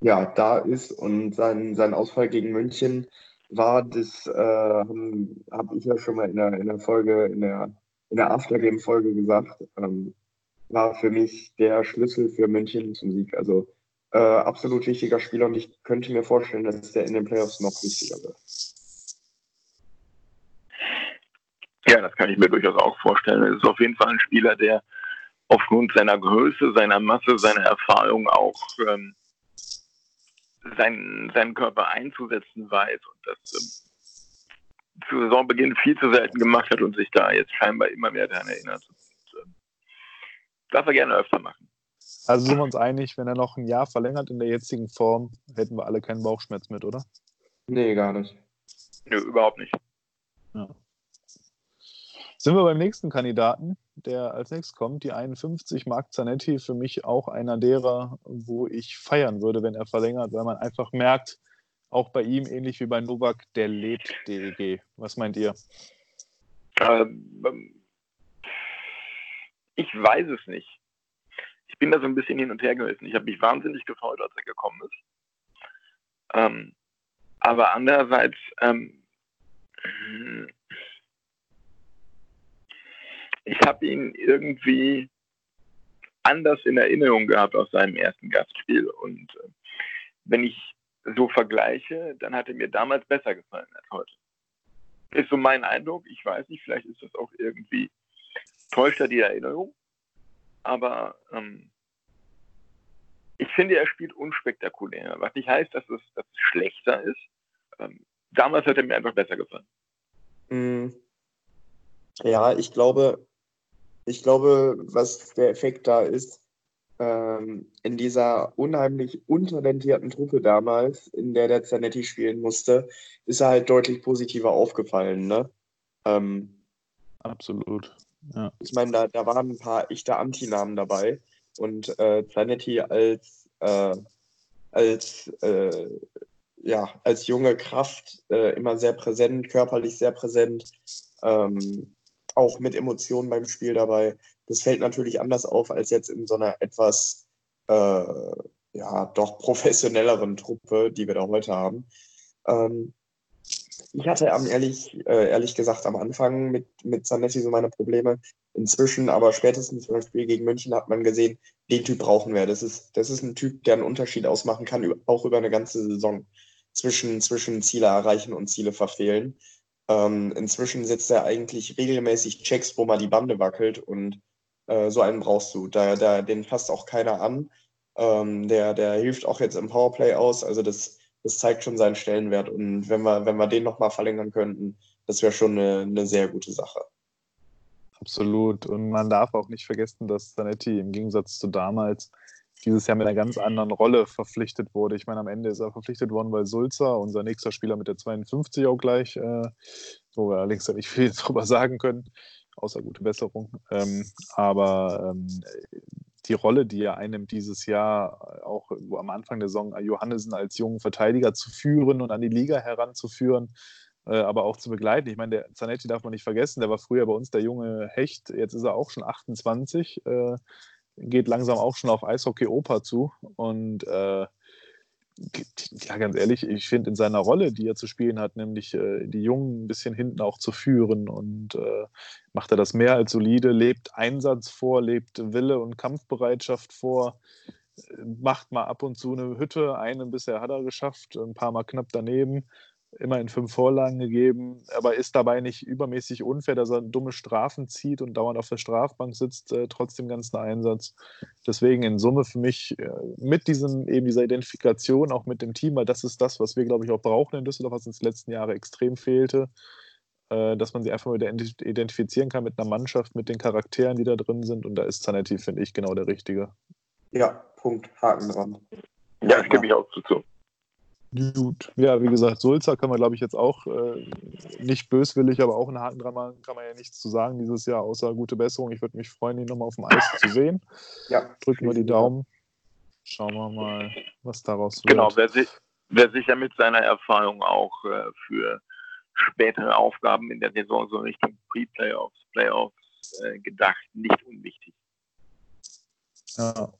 ja da ist und sein, sein Ausfall gegen München war das, äh, habe hab ich ja schon mal in der, in der Folge, in der, in der Aftergame-Folge gesagt, ähm, war für mich der Schlüssel für München zum Sieg. Also äh, absolut wichtiger Spieler und ich könnte mir vorstellen, dass der in den Playoffs noch wichtiger wird. Ja, das kann ich mir durchaus auch vorstellen. Es ist auf jeden Fall ein Spieler, der aufgrund seiner Größe, seiner Masse, seiner Erfahrung auch ähm, seinen, seinen Körper einzusetzen weiß und das ähm, zu Saisonbeginn viel zu selten gemacht hat und sich da jetzt scheinbar immer mehr daran erinnert. Und, ähm, darf er gerne öfter machen. Also sind wir uns einig, wenn er noch ein Jahr verlängert in der jetzigen Form, hätten wir alle keinen Bauchschmerz mit, oder? Nee, gar nicht. Nö, überhaupt nicht. Sind wir beim nächsten Kandidaten, der als nächstes kommt, die 51, Marc Zanetti, für mich auch einer derer, wo ich feiern würde, wenn er verlängert, weil man einfach merkt, auch bei ihm, ähnlich wie bei Novak, der lebt DEG. Was meint ihr? Ähm, ich weiß es nicht. Ich bin da so ein bisschen hin und her gerissen. Ich habe mich wahnsinnig gefreut, als er gekommen ist. Ähm, aber andererseits, ähm, ich habe ihn irgendwie anders in Erinnerung gehabt aus seinem ersten Gastspiel. Und äh, wenn ich so vergleiche, dann hat er mir damals besser gefallen als heute. Ist so mein Eindruck. Ich weiß nicht, vielleicht ist das auch irgendwie täuscht er die Erinnerung. Aber ähm, ich finde, er spielt unspektakulär. Was nicht heißt, dass es, dass es schlechter ist. Ähm, damals hat er mir einfach besser gefallen. Mm. Ja, ich glaube, ich glaube, was der Effekt da ist, ähm, in dieser unheimlich untalentierten Truppe damals, in der der Zanetti spielen musste, ist er halt deutlich positiver aufgefallen. Ne? Ähm, Absolut. Ja. Ich meine, da, da waren ein paar echte Antinamen dabei und äh, Zanetti als, äh, als, äh, ja, als junge Kraft äh, immer sehr präsent, körperlich sehr präsent, ähm, auch mit Emotionen beim Spiel dabei. Das fällt natürlich anders auf als jetzt in so einer etwas äh, ja, doch professionelleren Truppe, die wir da heute haben. Ähm, ich hatte am ehrlich, äh, ehrlich gesagt am Anfang mit, mit Zanetti so meine Probleme. Inzwischen, aber spätestens beim Spiel gegen München hat man gesehen, den Typ brauchen wir. Das ist, das ist ein Typ, der einen Unterschied ausmachen kann, auch über eine ganze Saison zwischen, zwischen Ziele erreichen und Ziele verfehlen. Ähm, inzwischen setzt er eigentlich regelmäßig Checks, wo mal die Bande wackelt und äh, so einen brauchst du. Da, da, den fasst auch keiner an. Ähm, der, der hilft auch jetzt im Powerplay aus. Also das, das zeigt schon seinen Stellenwert. Und wenn wir, wenn wir den nochmal verlängern könnten, das wäre schon eine, eine sehr gute Sache. Absolut. Und man darf auch nicht vergessen, dass Zanetti im Gegensatz zu damals dieses Jahr mit einer ganz anderen Rolle verpflichtet wurde. Ich meine, am Ende ist er verpflichtet worden, weil Sulzer, unser nächster Spieler mit der 52 auch gleich, äh, wo wir allerdings nicht viel drüber sagen können, außer gute Besserung. Ähm, aber ähm, die Rolle, die er einnimmt dieses Jahr, auch am Anfang der Saison Johannesen als jungen Verteidiger zu führen und an die Liga heranzuführen, äh, aber auch zu begleiten. Ich meine, der Zanetti darf man nicht vergessen, der war früher bei uns der junge Hecht, jetzt ist er auch schon 28, äh, geht langsam auch schon auf Eishockey-Oper zu. Und äh, ja, ganz ehrlich, ich finde in seiner Rolle, die er zu spielen hat, nämlich äh, die Jungen ein bisschen hinten auch zu führen und äh, macht er das mehr als solide, lebt Einsatz vor, lebt Wille und Kampfbereitschaft vor, äh, macht mal ab und zu eine Hütte, eine bisher hat er geschafft, ein paar Mal knapp daneben, immerhin fünf Vorlagen gegeben, aber ist dabei nicht übermäßig unfair, dass er dumme Strafen zieht und dauernd auf der Strafbank sitzt, äh, trotzdem ganzen Einsatz. Deswegen in Summe für mich äh, mit diesem, eben dieser Identifikation, auch mit dem Team, weil das ist das, was wir, glaube ich, auch brauchen in Düsseldorf, was uns die letzten Jahre extrem fehlte, äh, dass man sie einfach wieder identifizieren kann mit einer Mannschaft, mit den Charakteren, die da drin sind und da ist Zanetti, finde ich, genau der Richtige. Ja, Punkt, Haken dran. Ja, stimme ich auch zu. Gut. Ja, wie gesagt, Sulzer kann man, glaube ich, jetzt auch äh, nicht böswillig, aber auch einen Haken dran machen, kann man ja nichts zu sagen dieses Jahr, außer gute Besserung. Ich würde mich freuen, ihn nochmal auf dem Eis zu sehen. Ja. Drücken wir die Daumen. Schauen wir mal, was daraus wird. Genau, wer, sich, wer sicher mit seiner Erfahrung auch äh, für spätere Aufgaben in der Saison so Richtung Pre-Playoffs, Playoffs äh, gedacht, nicht unwichtig. Ja.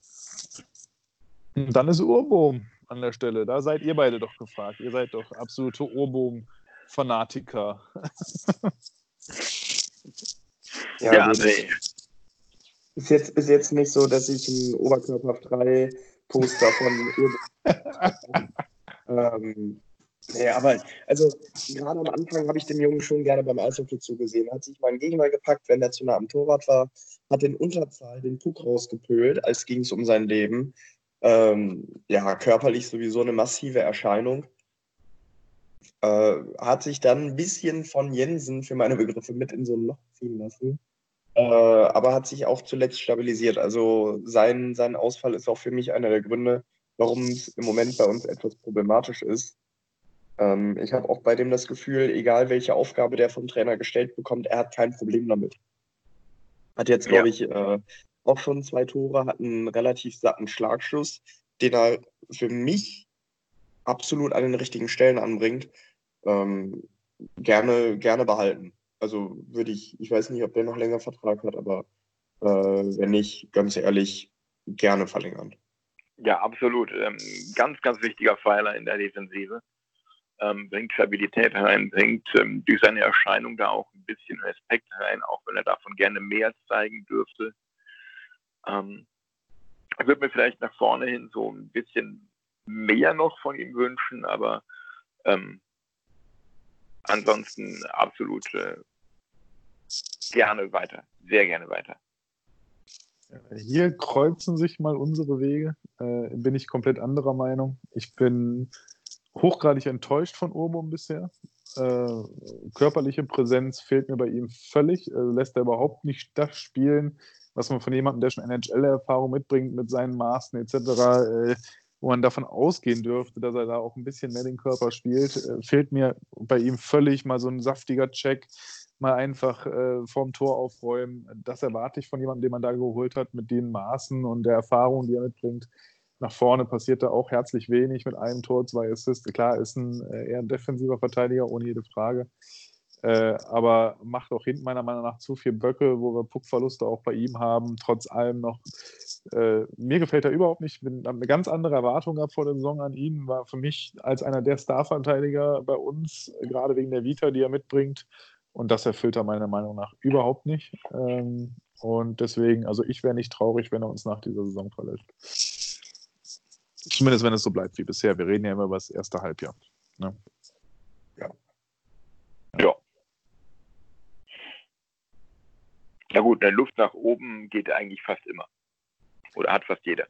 Und dann ist Urbohm an der Stelle. Da seid ihr beide doch gefragt. Ihr seid doch absolute Ohrbogen-Fanatiker. ja, ja André. Ist jetzt, ist jetzt nicht so, dass ich ein Oberkörper 3 Poster von ähm, Nee, aber also gerade am Anfang habe ich dem Jungen schon gerne beim Eishockey zugesehen. Hat sich meinen Gegner gepackt, wenn er zu nah am Torwart war, hat den Unterzahl den Puck rausgepölt, als ging es um sein Leben. Ähm, ja, körperlich sowieso eine massive Erscheinung. Äh, hat sich dann ein bisschen von Jensen für meine Begriffe mit in so ein Loch ziehen lassen. Äh, aber hat sich auch zuletzt stabilisiert. Also sein, sein Ausfall ist auch für mich einer der Gründe, warum es im Moment bei uns etwas problematisch ist. Ähm, ich habe auch bei dem das Gefühl, egal welche Aufgabe der vom Trainer gestellt bekommt, er hat kein Problem damit. Hat jetzt, glaube ja. ich, äh, auch schon zwei Tore, hat einen relativ satten Schlagschuss, den er für mich absolut an den richtigen Stellen anbringt. Ähm, gerne, gerne behalten. Also würde ich, ich weiß nicht, ob der noch länger Vertrag hat, aber äh, wenn nicht, ganz ehrlich, gerne verlängern. Ja, absolut. Ähm, ganz, ganz wichtiger Pfeiler in der Defensive. Ähm, bringt Stabilität rein, bringt ähm, durch seine Erscheinung da auch ein bisschen Respekt rein, auch wenn er davon gerne mehr zeigen dürfte. Ähm, wird mir vielleicht nach vorne hin so ein bisschen mehr noch von ihm wünschen, aber ähm, ansonsten absolut äh, gerne weiter, sehr gerne weiter. Hier kreuzen sich mal unsere Wege. Äh, bin ich komplett anderer Meinung. Ich bin hochgradig enttäuscht von Urbum bisher. Äh, körperliche Präsenz fehlt mir bei ihm völlig. Äh, lässt er überhaupt nicht das spielen, was man von jemandem, der schon NHL-Erfahrung mitbringt, mit seinen Maßen etc., äh, wo man davon ausgehen dürfte, dass er da auch ein bisschen mehr den Körper spielt, äh, fehlt mir bei ihm völlig mal so ein saftiger Check, mal einfach äh, vorm Tor aufräumen. Das erwarte ich von jemandem, den man da geholt hat, mit den Maßen und der Erfahrung, die er mitbringt. Nach vorne passiert da auch herzlich wenig mit einem Tor, zwei Assists. Klar, ist ein äh, eher ein defensiver Verteidiger, ohne jede Frage. Äh, aber macht auch hinten meiner Meinung nach zu viel Böcke, wo wir Puckverluste auch bei ihm haben. Trotz allem noch, äh, mir gefällt er überhaupt nicht. Ich habe eine ganz andere Erwartung gehabt vor der Saison an ihn. War für mich als einer der Starverteidiger bei uns, gerade wegen der Vita, die er mitbringt, und das erfüllt er meiner Meinung nach überhaupt nicht. Ähm, und deswegen, also ich wäre nicht traurig, wenn er uns nach dieser Saison verlässt. Zumindest wenn es so bleibt wie bisher. Wir reden ja immer über das erste Halbjahr. Ne? Ja. Ja. Na gut, eine Luft nach oben geht eigentlich fast immer. Oder hat fast jeder.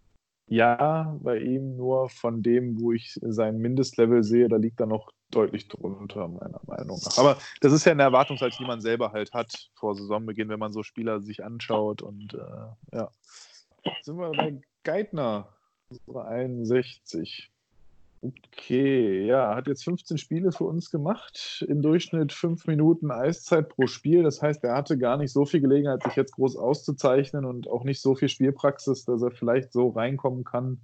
Ja, bei ihm nur von dem, wo ich sein Mindestlevel sehe, da liegt er noch deutlich drunter, meiner Meinung nach. Aber das ist ja eine Erwartungshaltung, die man selber halt hat vor Saisonbeginn, wenn man so Spieler sich anschaut. Und äh, ja. Sind wir bei Geithner, 61. Okay, ja, hat jetzt 15 Spiele für uns gemacht, im Durchschnitt 5 Minuten Eiszeit pro Spiel. Das heißt, er hatte gar nicht so viel Gelegenheit, sich jetzt groß auszuzeichnen und auch nicht so viel Spielpraxis, dass er vielleicht so reinkommen kann,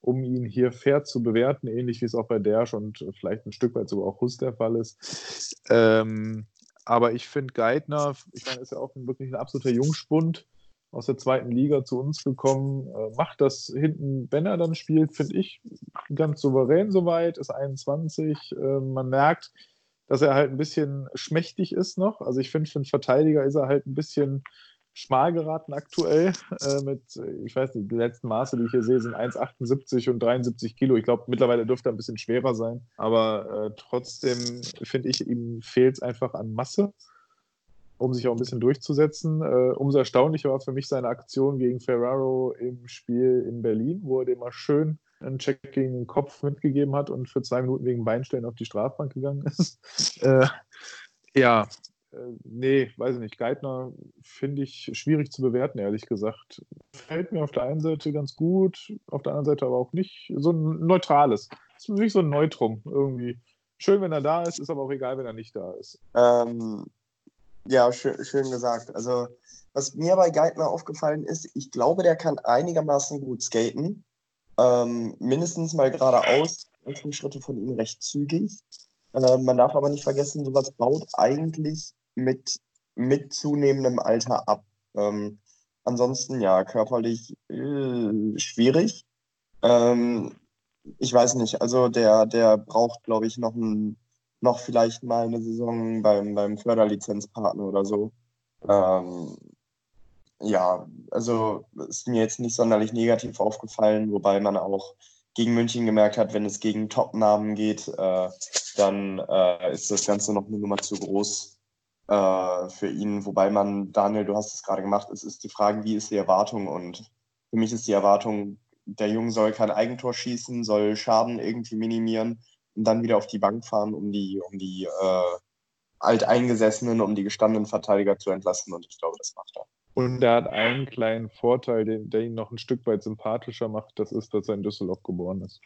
um ihn hier fair zu bewerten, ähnlich wie es auch bei Dersch und vielleicht ein Stück weit sogar auch Hus der Fall ist. Ähm, aber ich finde Geithner, ich meine, ist ja auch wirklich ein absoluter Jungspund aus der zweiten Liga zu uns gekommen, äh, macht das hinten, wenn er dann spielt, finde ich ganz souverän soweit, ist 21. Äh, man merkt, dass er halt ein bisschen schmächtig ist noch. Also ich finde, für einen Verteidiger ist er halt ein bisschen schmal geraten aktuell. Äh, mit, ich weiß nicht, die letzten Maße, die ich hier sehe, sind 1,78 und 73 Kilo. Ich glaube, mittlerweile dürfte er ein bisschen schwerer sein. Aber äh, trotzdem finde ich, ihm fehlt es einfach an Masse um sich auch ein bisschen durchzusetzen. Äh, umso erstaunlicher war für mich seine Aktion gegen Ferraro im Spiel in Berlin, wo er dem mal schön einen Check gegen den Kopf mitgegeben hat und für zwei Minuten wegen Beinstellen auf die Strafbank gegangen ist. äh, ja, äh, nee, weiß ich nicht. Geithner finde ich schwierig zu bewerten, ehrlich gesagt. Fällt mir auf der einen Seite ganz gut, auf der anderen Seite aber auch nicht. So ein neutrales. Das ist wirklich so ein Neutrum irgendwie. Schön, wenn er da ist, ist aber auch egal, wenn er nicht da ist. Ähm, ja, schön, schön gesagt. Also, was mir bei Geithner aufgefallen ist, ich glaube, der kann einigermaßen gut skaten. Ähm, mindestens mal geradeaus. Die Schritte von ihm recht zügig. Äh, man darf aber nicht vergessen, sowas baut eigentlich mit, mit zunehmendem Alter ab. Ähm, ansonsten, ja, körperlich äh, schwierig. Ähm, ich weiß nicht, also der, der braucht, glaube ich, noch ein noch vielleicht mal eine Saison beim, beim Förderlizenzpartner oder so. Ähm, ja, also ist mir jetzt nicht sonderlich negativ aufgefallen, wobei man auch gegen München gemerkt hat, wenn es gegen Top-Namen geht, äh, dann äh, ist das Ganze noch eine Nummer zu groß äh, für ihn. Wobei man, Daniel, du hast es gerade gemacht, es ist die Frage, wie ist die Erwartung? Und für mich ist die Erwartung, der Junge soll kein Eigentor schießen, soll Schaden irgendwie minimieren und dann wieder auf die Bank fahren, um die, um die äh, alteingesessenen, um die gestandenen Verteidiger zu entlasten. Und ich glaube, das macht er. Und er hat einen kleinen Vorteil, den, der ihn noch ein Stück weit sympathischer macht. Das ist, dass er in Düsseldorf geboren ist.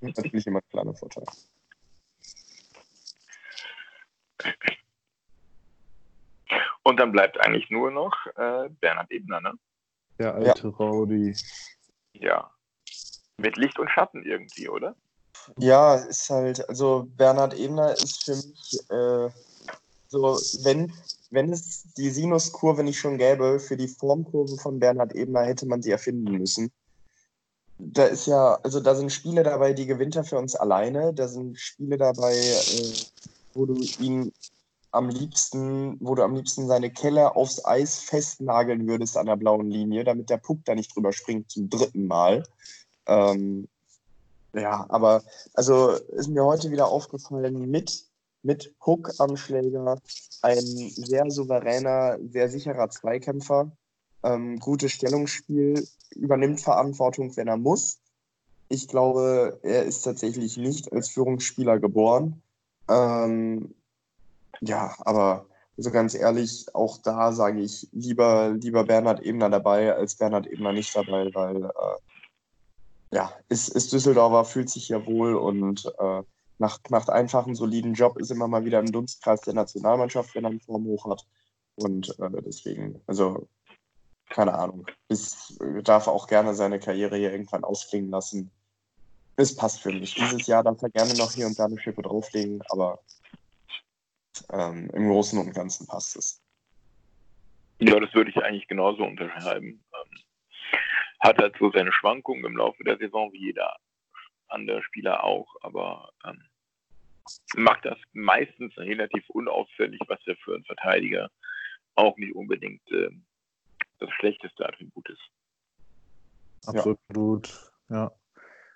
Natürlich immer ein kleiner Vorteil. Und dann bleibt eigentlich nur noch äh, Bernhard Ebner, ne? Der alte ja. Rowdy. Ja. Mit Licht und Schatten irgendwie, oder? Ja, ist halt, also Bernhard Ebner ist für mich äh, so, wenn, wenn es die Sinuskurve nicht schon gäbe, für die Formkurve von Bernhard Ebner hätte man sie erfinden müssen. Da ist ja, also da sind Spiele dabei, die gewinnt er für uns alleine. Da sind Spiele dabei, äh, wo du ihn am liebsten, wo du am liebsten seine Kelle aufs Eis festnageln würdest an der blauen Linie, damit der Puck da nicht drüber springt zum dritten Mal. Ähm, Ja, aber also ist mir heute wieder aufgefallen, mit, mit Hook am Schläger, ein sehr souveräner, sehr sicherer Zweikämpfer, ähm, gutes Stellungsspiel, übernimmt Verantwortung, wenn er muss. Ich glaube, er ist tatsächlich nicht als Führungsspieler geboren. Ähm, ja, aber so ganz ehrlich, auch da sage ich lieber, lieber Bernhard Ebner dabei als Bernhard Ebner nicht dabei, weil äh, ja, ist, ist Düsseldorfer, fühlt sich ja wohl und äh, macht, macht einfach einen soliden Job, ist immer mal wieder im Dunstkreis der Nationalmannschaft, wenn er einen Form hoch hat. Und äh, deswegen, also keine Ahnung, ist, darf auch gerne seine Karriere hier irgendwann ausklingen lassen. Es passt für mich. Dieses Jahr darf er gerne noch hier und da eine Schippe drauflegen, aber ähm, im Großen und Ganzen passt es. Ja, das würde ich eigentlich genauso unterschreiben. Ähm, hat halt so seine Schwankungen im Laufe der Saison, wie jeder andere Spieler auch, aber ähm, macht das meistens relativ unauffällig, was ja für einen Verteidiger auch nicht unbedingt äh, das schlechteste Attribut ist. Absolut, ja. ja.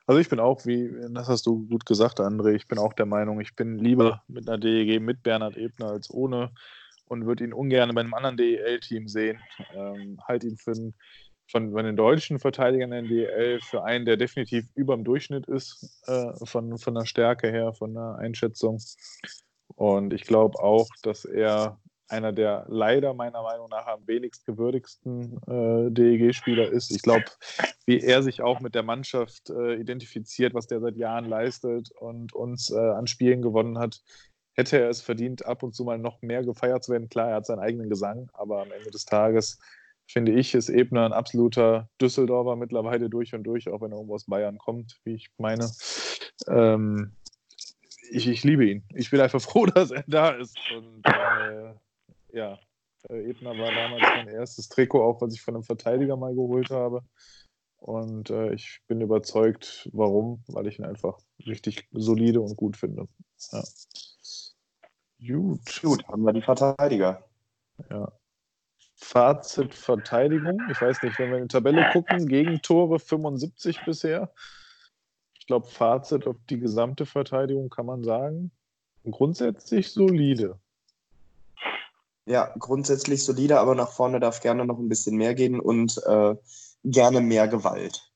Also ich bin auch, wie, das hast du gut gesagt, André, ich bin auch der Meinung, ich bin lieber mit einer DEG mit Bernhard Ebner als ohne und würde ihn ungern bei einem anderen DEL-Team sehen. Ähm, halt ihn für einen von, von den deutschen Verteidigern in der DL für einen, der definitiv über dem Durchschnitt ist, äh, von, von der Stärke her, von der Einschätzung. Und ich glaube auch, dass er einer der leider meiner Meinung nach am wenigst gewürdigsten äh, DEG-Spieler ist. Ich glaube, wie er sich auch mit der Mannschaft äh, identifiziert, was der seit Jahren leistet und uns äh, an Spielen gewonnen hat, hätte er es verdient, ab und zu mal noch mehr gefeiert zu werden. Klar, er hat seinen eigenen Gesang, aber am Ende des Tages finde ich, ist Ebner ein absoluter Düsseldorfer mittlerweile durch und durch, auch wenn er irgendwo aus Bayern kommt, wie ich meine. Ähm, ich, ich liebe ihn. Ich bin einfach froh, dass er da ist. Und äh, ja, äh, Ebner war damals mein erstes Trikot, auch was ich von einem Verteidiger mal geholt habe. Und äh, ich bin überzeugt, warum, weil ich ihn einfach richtig solide und gut finde. Ja. Gut. Gut, haben wir die Verteidiger. Ja. Fazit Verteidigung. Ich weiß nicht, wenn wir in die Tabelle gucken, Gegentore 75 bisher. Ich glaube, Fazit auf die gesamte Verteidigung kann man sagen. Grundsätzlich solide. Ja, grundsätzlich solide, aber nach vorne darf gerne noch ein bisschen mehr gehen und äh, gerne mehr Gewalt.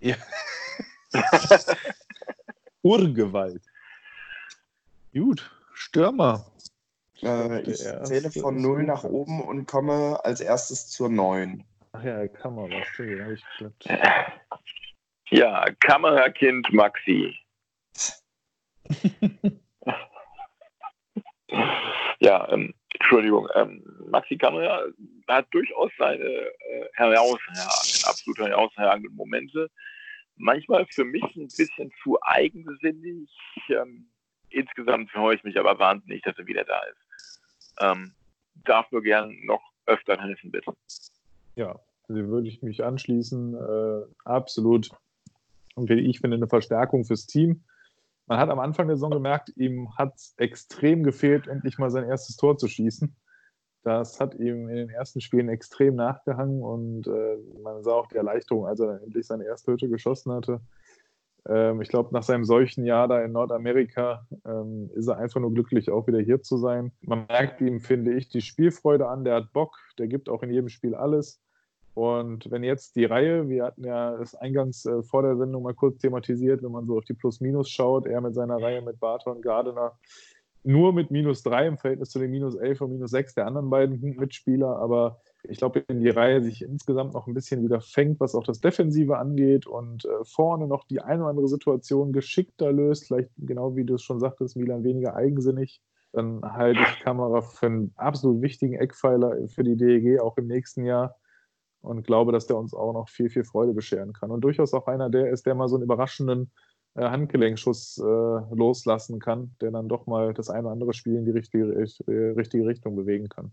Ja. Urgewalt. Gut, Stürmer. Äh, ich zähle von 0 nach oben und komme als erstes zur 9. Ach ja, Kamera, stimmt, habe ich geklappt. Ja, Kamerakind Maxi. ja, ähm, Entschuldigung, ähm, Maxi Kamera hat durchaus seine äh, herausragenden, absolut herausragenden Momente. Manchmal für mich ein bisschen zu eigensinnig. Ähm, insgesamt freue ich mich aber wahnsinnig, dass er wieder da ist ähm, darf nur gern noch öfter helfen, bitte. Ja, also würde ich mich anschließen. Äh, absolut. Und ich finde eine Verstärkung fürs Team. Man hat am Anfang der Saison gemerkt, ihm hat es extrem gefehlt, endlich mal sein erstes Tor zu schießen. Das hat ihm in den ersten Spielen extrem nachgehangen und äh, man sah auch die Erleichterung, als er dann endlich seine erste Hütte geschossen hatte. Ähm, ich glaube, nach seinem solchen Jahr da in Nordamerika ähm, ist er einfach nur glücklich, auch wieder hier zu sein. Man merkt ihm, finde ich, die Spielfreude an. Der hat Bock, der gibt auch in jedem Spiel alles. Und wenn jetzt die Reihe, wir hatten ja das eingangs äh, vor der Sendung mal kurz thematisiert, wenn man so auf die Plus-Minus schaut, er mit seiner Reihe mit Barton Gardner, nur mit minus drei im Verhältnis zu den minus elf und minus sechs der anderen beiden Mitspieler, aber ich glaube, wenn die Reihe sich insgesamt noch ein bisschen wieder fängt, was auch das Defensive angeht und äh, vorne noch die eine oder andere Situation geschickter löst, vielleicht genau wie du es schon sagtest, Milan weniger eigensinnig, dann halte ich Kamera für einen absolut wichtigen Eckpfeiler für die DEG auch im nächsten Jahr und glaube, dass der uns auch noch viel, viel Freude bescheren kann. Und durchaus auch einer der ist, der mal so einen überraschenden äh, Handgelenkschuss äh, loslassen kann, der dann doch mal das eine oder andere Spiel in die richtige, äh, richtige Richtung bewegen kann.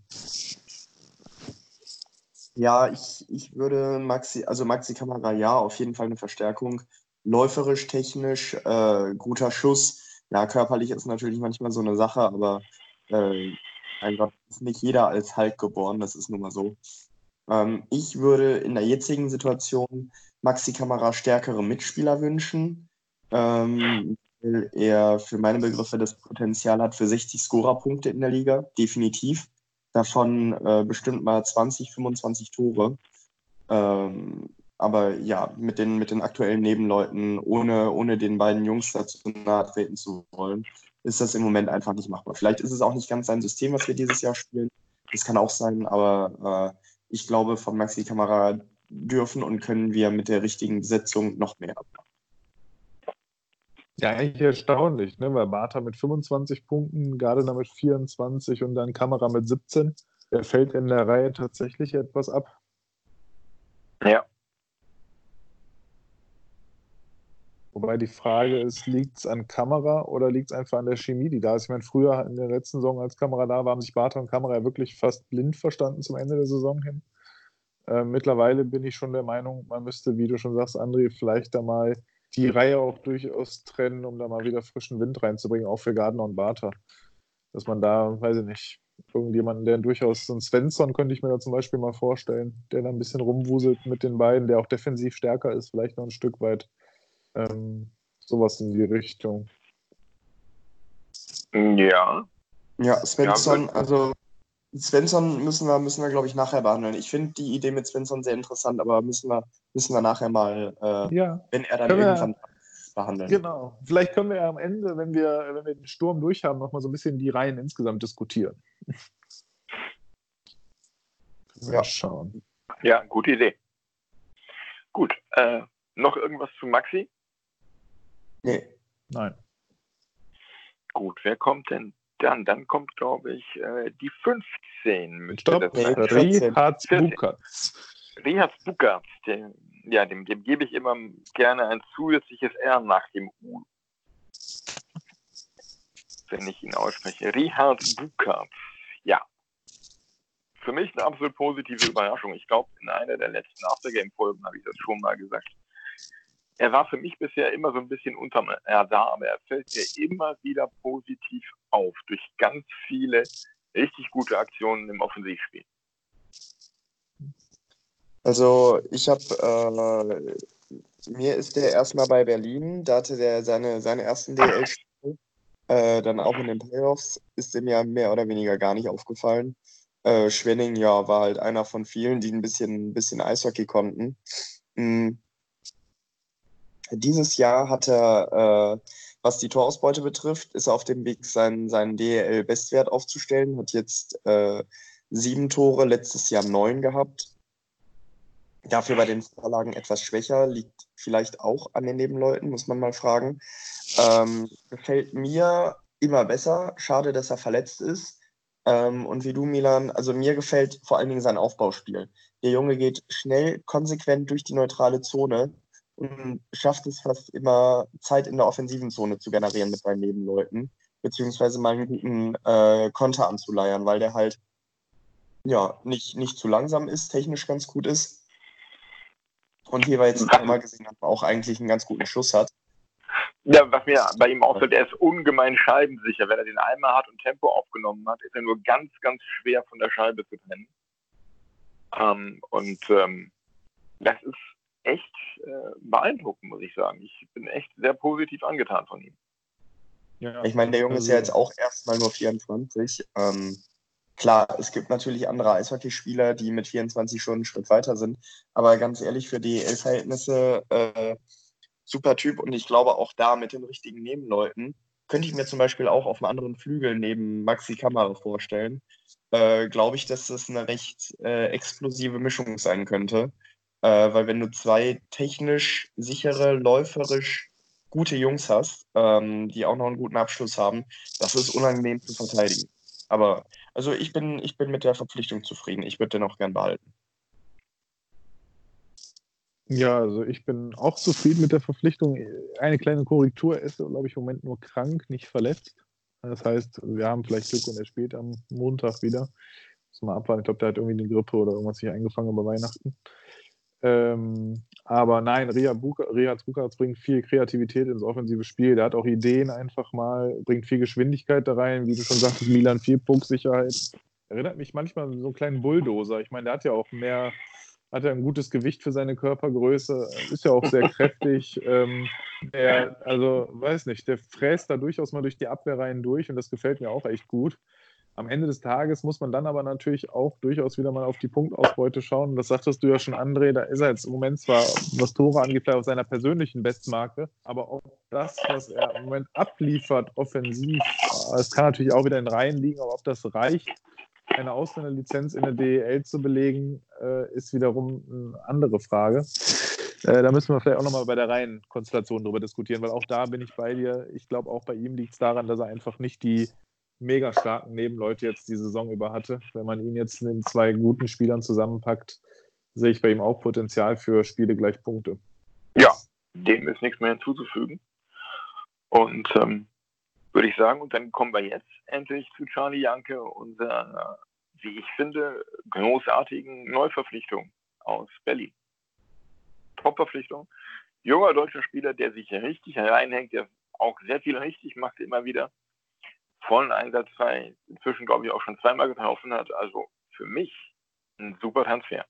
Ja, ich, ich würde Maxi, also Maxi Kamera ja, auf jeden Fall eine Verstärkung. Läuferisch, technisch, äh, guter Schuss. Ja, körperlich ist natürlich manchmal so eine Sache, aber äh, einfach ist nicht jeder als Hulk geboren, das ist nun mal so. Ähm, ich würde in der jetzigen Situation Maxi Kamera stärkere Mitspieler wünschen. Ähm, weil er für meine Begriffe das Potenzial hat für 60 Scorerpunkte in der Liga, definitiv. Davon äh, bestimmt mal 20, 25 Tore. Ähm, aber ja, mit den, mit den aktuellen Nebenleuten, ohne, ohne den beiden Jungs dazu nahe treten zu wollen, ist das im Moment einfach nicht machbar. Vielleicht ist es auch nicht ganz sein System, was wir dieses Jahr spielen. Das kann auch sein, aber äh, ich glaube, von Maxi Kamera dürfen und können wir mit der richtigen Besetzung noch mehr abmachen. Ja, eigentlich erstaunlich, ne? weil Bartha mit 25 Punkten, Gardner mit 24 und dann Kamera mit 17. Er fällt in der Reihe tatsächlich etwas ab. Ja. Wobei die Frage ist, liegt es an Kamera oder liegt es einfach an der Chemie, die da ist? Ich meine, früher in der letzten Saison, als Kamera da war, haben sich Bartha und Kamera ja wirklich fast blind verstanden zum Ende der Saison hin. Äh, mittlerweile bin ich schon der Meinung, man müsste, wie du schon sagst, André, vielleicht da mal die Reihe auch durchaus trennen, um da mal wieder frischen Wind reinzubringen, auch für Gardner und Bartha. Dass man da, weiß ich nicht, irgendjemanden, der durchaus, so ein Svensson könnte ich mir da zum Beispiel mal vorstellen, der da ein bisschen rumwuselt mit den beiden, der auch defensiv stärker ist, vielleicht noch ein Stück weit. Ähm, sowas in die Richtung. Ja. Ja, Svensson, Ja, also Svensson müssen wir, müssen wir glaube ich, nachher behandeln. Ich finde die Idee mit Svensson sehr interessant, aber müssen wir, müssen wir nachher mal, äh, Ja, wenn er dann Können wir- irgendwann behandeln. genau. Vielleicht können wir ja am Ende, wenn wir, wenn wir den Sturm durch haben, nochmal so ein bisschen die Reihen insgesamt diskutieren. Ja. Mal schauen. Ja, gute Idee. Gut. Äh, noch irgendwas zu Maxi? Nee. Nein. Gut, wer kommt denn dann? Dann kommt, glaube ich, äh, die 15. müsste Stopp, das Nee, sein. 14. Rihards 14. Bukatz. Rihard Buckert, dem, ja, dem, dem gebe ich immer gerne ein zusätzliches R nach dem U. Wenn ich ihn ausspreche. Rihard Buckert, ja. Für mich eine absolut positive Überraschung. Ich glaube, in einer der letzten Aftergame-Folgen habe ich das schon mal gesagt. Er war für mich bisher immer so ein bisschen unterm Radar, aber er fällt mir immer wieder positiv auf durch ganz viele richtig gute Aktionen im Offensivspiel. Also ich habe, äh, mir ist der erstmal bei Berlin, da hatte der seine, seine ersten DL-Spiele, äh, dann auch in den Playoffs, ist dem ja mehr oder weniger gar nicht aufgefallen. Äh, Schwenning, ja, war halt einer von vielen, die ein bisschen, ein bisschen Eishockey konnten. Mm. Dieses Jahr hat er, äh, was die Torausbeute betrifft, ist er auf dem Weg, seinen, seinen DL-Bestwert aufzustellen, hat jetzt äh, sieben Tore, letztes Jahr neun gehabt. Dafür bei den Vorlagen etwas schwächer, liegt vielleicht auch an den Nebenleuten, muss man mal fragen. Ähm, gefällt mir immer besser. Schade, dass er verletzt ist. Ähm, und wie du, Milan, also mir gefällt vor allen Dingen sein Aufbauspiel. Der Junge geht schnell, konsequent durch die neutrale Zone und schafft es fast immer, Zeit in der offensiven Zone zu generieren mit seinen Nebenleuten, beziehungsweise mal einen guten äh, Konter anzuleiern, weil der halt ja nicht, nicht zu langsam ist, technisch ganz gut ist. Und hier war jetzt einmal gesehen, er auch eigentlich einen ganz guten Schuss hat. Ja, was mir bei ihm auffällt, er ist ungemein scheibensicher. Wenn er den einmal hat und Tempo aufgenommen hat, ist er nur ganz, ganz schwer von der Scheibe zu trennen. Ähm, und ähm, das ist echt äh, beeindruckend, muss ich sagen. Ich bin echt sehr positiv angetan von ihm. Ja, Ich meine, der Junge ist ja jetzt auch erst mal nur 24. Ähm, klar, es gibt natürlich andere Eishockeyspieler, die mit 24 schon einen Schritt weiter sind. Aber ganz ehrlich, für DEL-Verhältnisse äh, super Typ. Und ich glaube, auch da mit den richtigen Nebenleuten könnte ich mir zum Beispiel auch auf einem anderen Flügel neben Maxi Kamera vorstellen. Äh, glaube ich, dass das eine recht äh, explosive Mischung sein könnte. Äh, weil wenn du zwei technisch sichere, läuferisch gute Jungs hast, ähm, die auch noch einen guten Abschluss haben, das ist unangenehm zu verteidigen. Aber also ich bin, ich bin mit der Verpflichtung zufrieden. Ich würde den auch gern behalten. Ja, also ich bin auch zufrieden mit der Verpflichtung. Eine kleine Korrektur, ist, glaube ich, im Moment nur krank, nicht verletzt. Das heißt, wir haben vielleicht Glück und er spielt am Montag wieder. Muss mal abwarten. Ich glaube, der hat irgendwie eine Grippe oder irgendwas sich eingefangen über Weihnachten. Ähm, aber nein, Riyad Bukarts bringt viel Kreativität ins offensive Spiel. Der hat auch Ideen einfach mal, bringt viel Geschwindigkeit da rein. Wie du schon sagtest, Milan viel Pucksicherheit. Erinnert mich manchmal an so einen kleinen Bulldozer. Ich meine, der hat ja auch mehr, hat ja ein gutes Gewicht für seine Körpergröße, ist ja auch sehr kräftig. Ähm, Der, also, weiß nicht, der fräst da durchaus mal durch die Abwehrreihen durch und das gefällt mir auch echt gut. Am Ende des Tages muss man dann aber natürlich auch durchaus wieder mal auf die Punktausbeute schauen. Das sagtest du ja schon, André. Da ist er jetzt im Moment zwar, was Tore angeht, auf seiner persönlichen Bestmarke, aber auch das, was er im Moment abliefert, offensiv, es kann natürlich auch wieder in Reihen liegen, aber ob das reicht, eine Ausländerlizenz in der DEL zu belegen, äh, ist wiederum eine andere Frage. Äh, da müssen wir vielleicht auch nochmal bei der Reihenkonstellation drüber diskutieren, weil auch da bin ich bei dir. Ich glaube, auch bei ihm liegt es daran, dass er einfach nicht die mega starken Nebenleute jetzt die Saison über hatte. Wenn man ihn jetzt in zwei guten Spielern zusammenpackt, sehe ich bei ihm auch Potenzial für Spiele gleich Punkte. Ja, dem ist nichts mehr hinzuzufügen. Und ähm, würde ich sagen, und dann kommen wir jetzt endlich zu Charlie Janke, unserer, wie ich finde, großartigen Neuverpflichtung aus Berlin. Top-Verpflichtung. Junger deutscher Spieler, der sich richtig reinhängt, der auch sehr viel richtig macht immer wieder vollen Einsatzfrei inzwischen, glaube ich, auch schon zweimal getroffen hat. Also für mich ein super Transfer.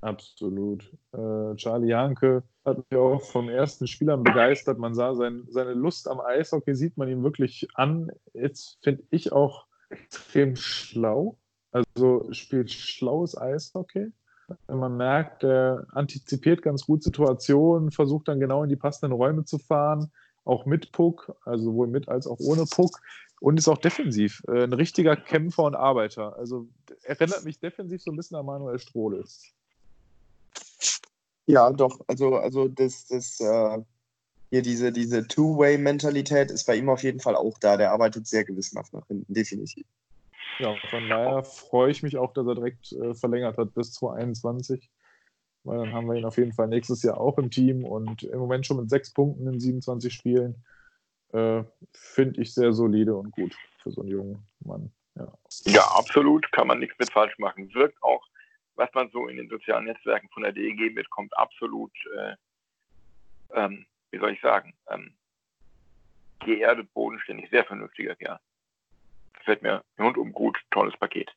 Absolut. Äh, Charlie Hanke hat mich auch vom ersten Spielern begeistert. Man sah sein, seine Lust am Eishockey, sieht man ihm wirklich an. Jetzt finde ich auch extrem schlau. Also spielt schlaues Eishockey. Man merkt, er antizipiert ganz gut Situationen, versucht dann genau in die passenden Räume zu fahren auch mit Puck, also sowohl mit als auch ohne Puck und ist auch defensiv äh, ein richtiger Kämpfer und Arbeiter. Also erinnert mich defensiv so ein bisschen an Manuel Strohle. Ja, doch. Also, also das, das äh, hier diese, diese Two-Way-Mentalität ist bei ihm auf jeden Fall auch da. Der arbeitet sehr gewissenhaft nach hinten, definitiv. Ja, von daher freue ich mich auch, dass er direkt äh, verlängert hat bis 2021 weil dann haben wir ihn auf jeden Fall nächstes Jahr auch im Team und im Moment schon mit sechs Punkten in 27 Spielen. Äh, Finde ich sehr solide und gut für so einen jungen Mann. Ja. ja, absolut, kann man nichts mit falsch machen. Wirkt auch, was man so in den sozialen Netzwerken von der DEG mitkommt, absolut, äh, ähm, wie soll ich sagen, ähm, geerdet, bodenständig, sehr vernünftiger Kerl. Gefällt mir rundum gut, tolles Paket.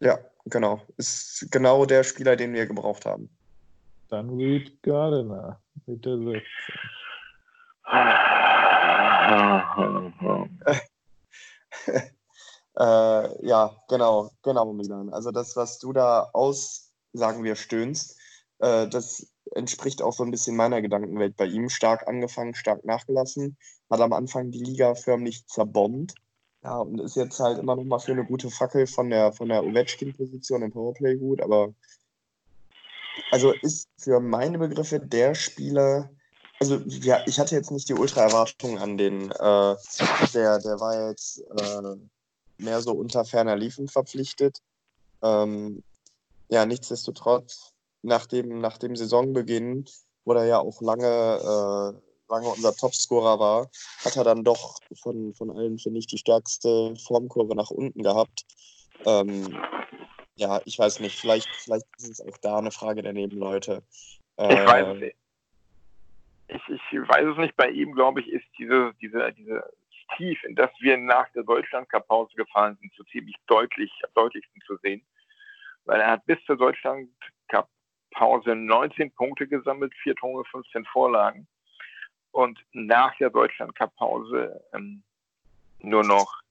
Ja, genau. Ist genau der Spieler, den wir gebraucht haben. Dann Reed Gardiner mit der 16. äh, ja, genau, genau, Milan. Also das, was du da aus, sagen wir, stöhnst, äh, das entspricht auch so ein bisschen meiner Gedankenwelt. Bei ihm stark angefangen, stark nachgelassen, hat am Anfang die Liga förmlich zerbombt. Ja, und ist jetzt halt immer noch mal für eine gute Fackel von der, von der Ovechkin-Position im Powerplay gut, aber also ist für meine Begriffe der Spieler, also ja, ich hatte jetzt nicht die Ultra-Erwartungen an den, äh, der, der war jetzt äh, mehr so unter ferner Liefen verpflichtet. Ähm, ja, nichtsdestotrotz, nach dem, nach dem Saisonbeginn, wo er ja auch lange, äh, lange unser Topscorer war, hat er dann doch von, von allen, finde ich, die stärkste Formkurve nach unten gehabt. Ähm, ja, ich weiß nicht, vielleicht, vielleicht ist es auch da eine Frage der Nebenleute. Äh, ich weiß es nicht. Ich, ich weiß es nicht, bei ihm, glaube ich, ist diese, diese, diese Tief, in das wir nach der Deutschland-Cup-Pause gefallen sind, so ziemlich deutlich, am deutlichsten zu sehen. Weil er hat bis zur Deutschland-Cup-Pause 19 Punkte gesammelt, vier Tore, 15 Vorlagen. Und nach der Deutschland-Cup-Pause ähm, nur noch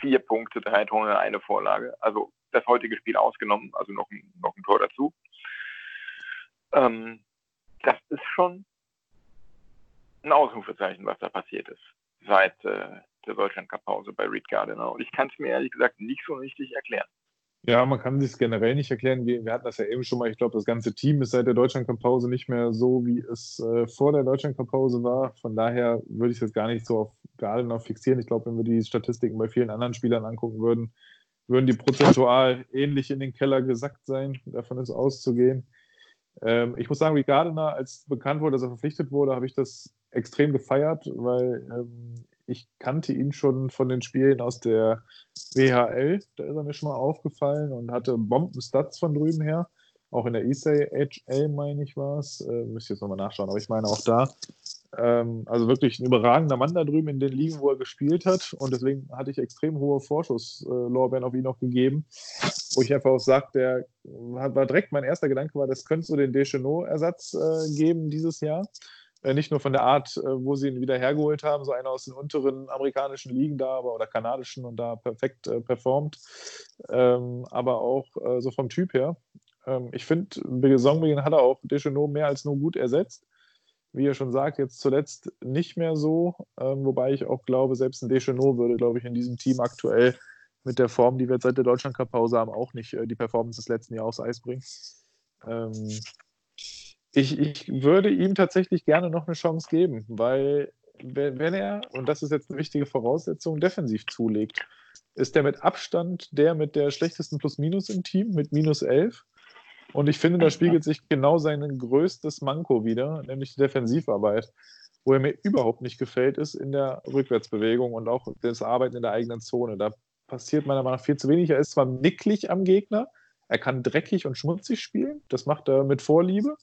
vier Punkte, drei Tore, eine Vorlage. Also das heutige Spiel ausgenommen, also noch ein, noch ein Tor dazu. Ähm, das ist schon ein Ausrufezeichen, was da passiert ist seit äh, der Deutschland-Cup-Pause bei Reed Gardiner. Und ich kann es mir ehrlich gesagt nicht so richtig erklären. Ja, man kann sich es generell nicht erklären. Wir, wir, hatten das ja eben schon mal. Ich glaube, das ganze Team ist seit der Deutschland-Cup-Pause nicht mehr so, wie es äh, vor der Deutschland-Cup-Pause war. Von daher würde ich es jetzt gar nicht so auf Gardiner fixieren. Ich glaube, wenn wir die Statistiken bei vielen anderen Spielern angucken würden, würden die prozentual ähnlich in den Keller gesackt sein. Davon ist auszugehen. Ähm, ich muss sagen, wie Gardner, als bekannt wurde, dass er verpflichtet wurde, habe ich das extrem gefeiert, weil ähm, ich kannte ihn schon von den Spielen aus der WHL. Da ist er mir schon mal aufgefallen und hatte Bombenstats von drüben her. Auch in der ESA meine ich war es. Äh, müsste jetzt nochmal nachschauen, aber ich meine auch da. Ähm, also wirklich ein überragender Mann da drüben in den Ligen, wo er gespielt hat. Und deswegen hatte ich extrem hohe Vorschusslorbeeren auf ihn noch gegeben. Wo ich einfach auch sage, der war direkt mein erster Gedanke war, das könnte so den Deschenaux-Ersatz äh, geben dieses Jahr. Äh, nicht nur von der Art, äh, wo sie ihn wieder hergeholt haben, so einer aus den unteren amerikanischen Ligen da aber, oder kanadischen und da perfekt äh, performt, ähm, aber auch äh, so vom Typ her. Ähm, ich finde, Saisonbeginn hat er auch Deschenaux mehr als nur gut ersetzt. Wie ihr schon sagt, jetzt zuletzt nicht mehr so, ähm, wobei ich auch glaube, selbst ein Deschenaux würde, glaube ich, in diesem Team aktuell mit der Form, die wir seit der Deutschland-Cup-Pause haben, auch nicht äh, die Performance des letzten Jahres aufs Eis bringen. Ähm, ich, ich würde ihm tatsächlich gerne noch eine Chance geben, weil wenn er, und das ist jetzt eine wichtige Voraussetzung, defensiv zulegt, ist der mit Abstand der mit der schlechtesten Plus-Minus im Team, mit minus 11. Und ich finde, da spiegelt sich genau sein größtes Manko wieder, nämlich die Defensivarbeit. Wo er mir überhaupt nicht gefällt, ist in der Rückwärtsbewegung und auch das Arbeiten in der eigenen Zone. Da passiert meiner Meinung nach viel zu wenig. Er ist zwar nicklig am Gegner, er kann dreckig und schmutzig spielen, das macht er mit Vorliebe,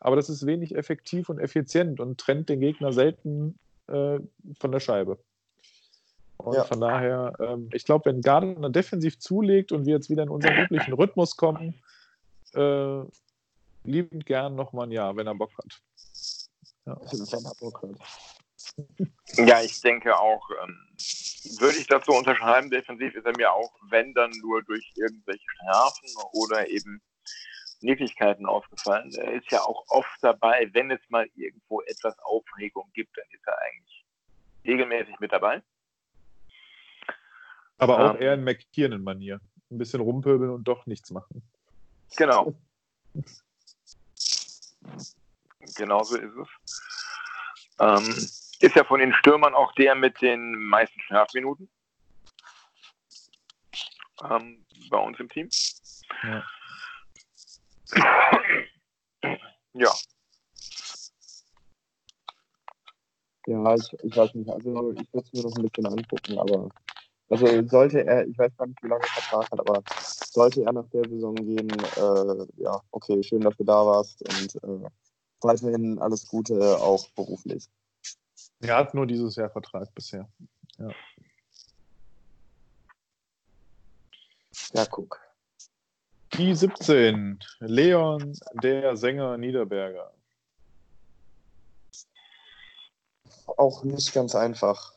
aber das ist wenig effektiv und effizient und trennt den Gegner selten äh, von der Scheibe. Und ja. von daher, ähm, ich glaube, wenn Gardner defensiv zulegt und wir jetzt wieder in unseren üblichen Rhythmus kommen, äh, liebend gern nochmal ein Jahr, wenn er Bock hat. Ja, ja ich denke auch, ähm, würde ich das so unterschreiben, defensiv ist er mir auch, wenn dann nur durch irgendwelche Strafen oder eben Niedrigkeiten aufgefallen. Er ist ja auch oft dabei, wenn es mal irgendwo etwas Aufregung gibt, dann ist er eigentlich regelmäßig mit dabei. Aber auch ähm, eher in McKiernan-Manier. Ein bisschen rumpöbeln und doch nichts machen. Genau. Genauso ist es. Ähm, ist ja von den Stürmern auch der mit den meisten Strafminuten ähm, bei uns im Team. Ja. ja. Ja, ich, ich weiß nicht. Also ich würde es mir noch ein bisschen angucken, aber also sollte er, ich weiß gar nicht, wie lange er Vertrag hat, aber sollte er nach der Saison gehen, äh, ja, okay, schön, dass du da warst und äh, weiterhin alles Gute, auch beruflich. Er hat nur dieses Jahr Vertrag bisher. Ja. Ja, guck. Die 17, Leon, der Sänger Niederberger. Auch nicht ganz einfach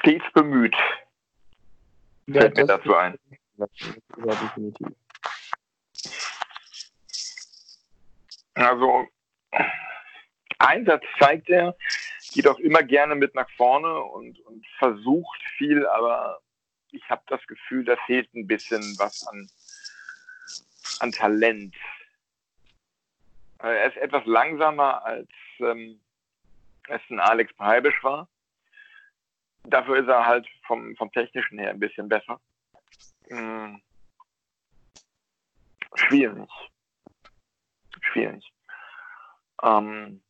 stets bemüht. Fällt mir dazu ein. Ja, definitiv. Also, Einsatz zeigt er, geht auch immer gerne mit nach vorne und, und versucht viel, aber ich habe das Gefühl, da fehlt ein bisschen was an, an Talent. Er ist etwas langsamer als ähm, es ein Alex Preibisch war. Dafür ist er halt vom, vom Technischen her ein bisschen besser. Hm. Schwierig. Schwierig. Ähm,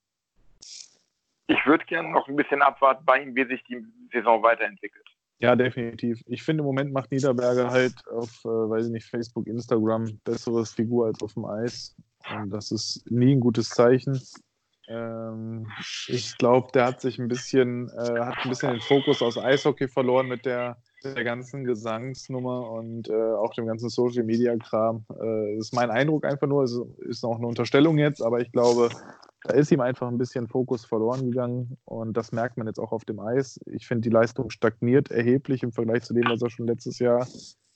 ich würde gerne noch ein bisschen abwarten bei ihm, wie sich die Saison weiterentwickelt. Ja, definitiv. Ich finde, im Moment macht Niederberger halt auf, äh, weiß ich nicht, Facebook, Instagram besseres Figur als auf dem Eis. Und das ist nie ein gutes Zeichen. Ähm, ich glaube, der hat sich ein bisschen, äh, hat ein bisschen den Fokus aus Eishockey verloren mit der, der ganzen Gesangsnummer und äh, auch dem ganzen Social Media Kram. Äh, ist mein Eindruck einfach nur, es ist noch eine Unterstellung jetzt, aber ich glaube, da ist ihm einfach ein bisschen Fokus verloren gegangen und das merkt man jetzt auch auf dem Eis. Ich finde, die Leistung stagniert erheblich im Vergleich zu dem, was er schon letztes Jahr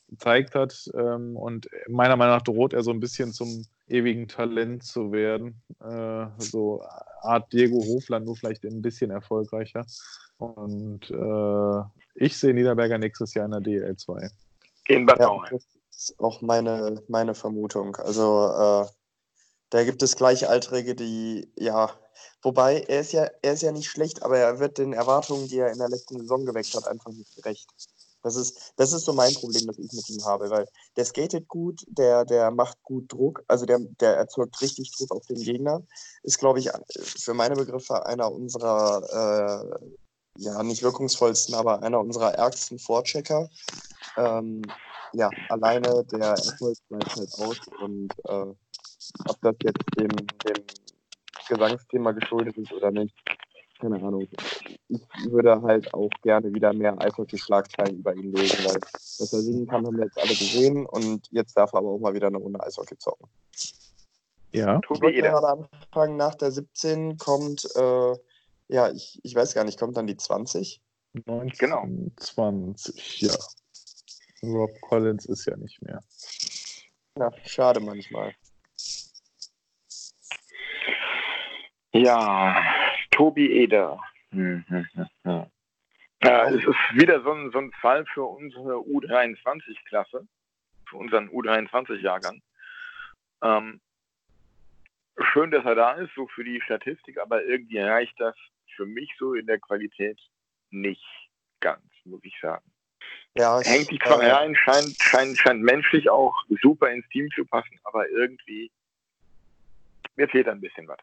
gezeigt hat. Ähm, und meiner Meinung nach droht er so ein bisschen zum ewigen Talent zu werden. Äh, so Art Diego Hofland, nur vielleicht ein bisschen erfolgreicher. Und äh, ich sehe Niederberger nächstes Jahr in der DL2. In Bad ja, das ist auch meine, meine Vermutung. Also äh, da gibt es Gleichaltrige, die, ja, wobei er ist ja, er ist ja nicht schlecht, aber er wird den Erwartungen, die er in der letzten Saison geweckt hat, einfach nicht gerecht. Das ist, das ist so mein Problem, das ich mit ihm habe, weil der skatet gut, der, der macht gut Druck, also der, der erzeugt richtig Druck auf den Gegner. Ist, glaube ich, für meine Begriffe einer unserer, äh, ja, nicht wirkungsvollsten, aber einer unserer ärgsten Vorchecker. Ähm, ja, alleine der Erfolg bleibt halt aus und äh, ob das jetzt dem, dem Gesangsthema geschuldet ist oder nicht, keine Ahnung. Ich würde halt auch gerne wieder mehr Eishockey-Schlagzeilen über ihn lesen, weil dass er singen kann, haben wir jetzt alle gesehen und jetzt darf er aber auch mal wieder eine Runde Eishockey zocken. Ja. Wollte Eder. gerade anfangen, nach der 17 kommt, äh, ja, ich, ich weiß gar nicht, kommt dann die 20? 19, Genau. 20, ja. Rob Collins ist ja nicht mehr. Ja, schade manchmal. Ja, Tobi Eder. Hm, hm, hm. Ja, es ist wieder so ein, so ein Fall für unsere U23-Klasse, für unseren U23-Jahrgang. Ähm, schön, dass er da ist, so für die Statistik, aber irgendwie reicht das für mich so in der Qualität nicht ganz, muss ich sagen. Ja, ich, Hängt die zwar äh, rein, scheint, scheint, scheint menschlich auch super ins Team zu passen, aber irgendwie, mir fehlt ein bisschen was.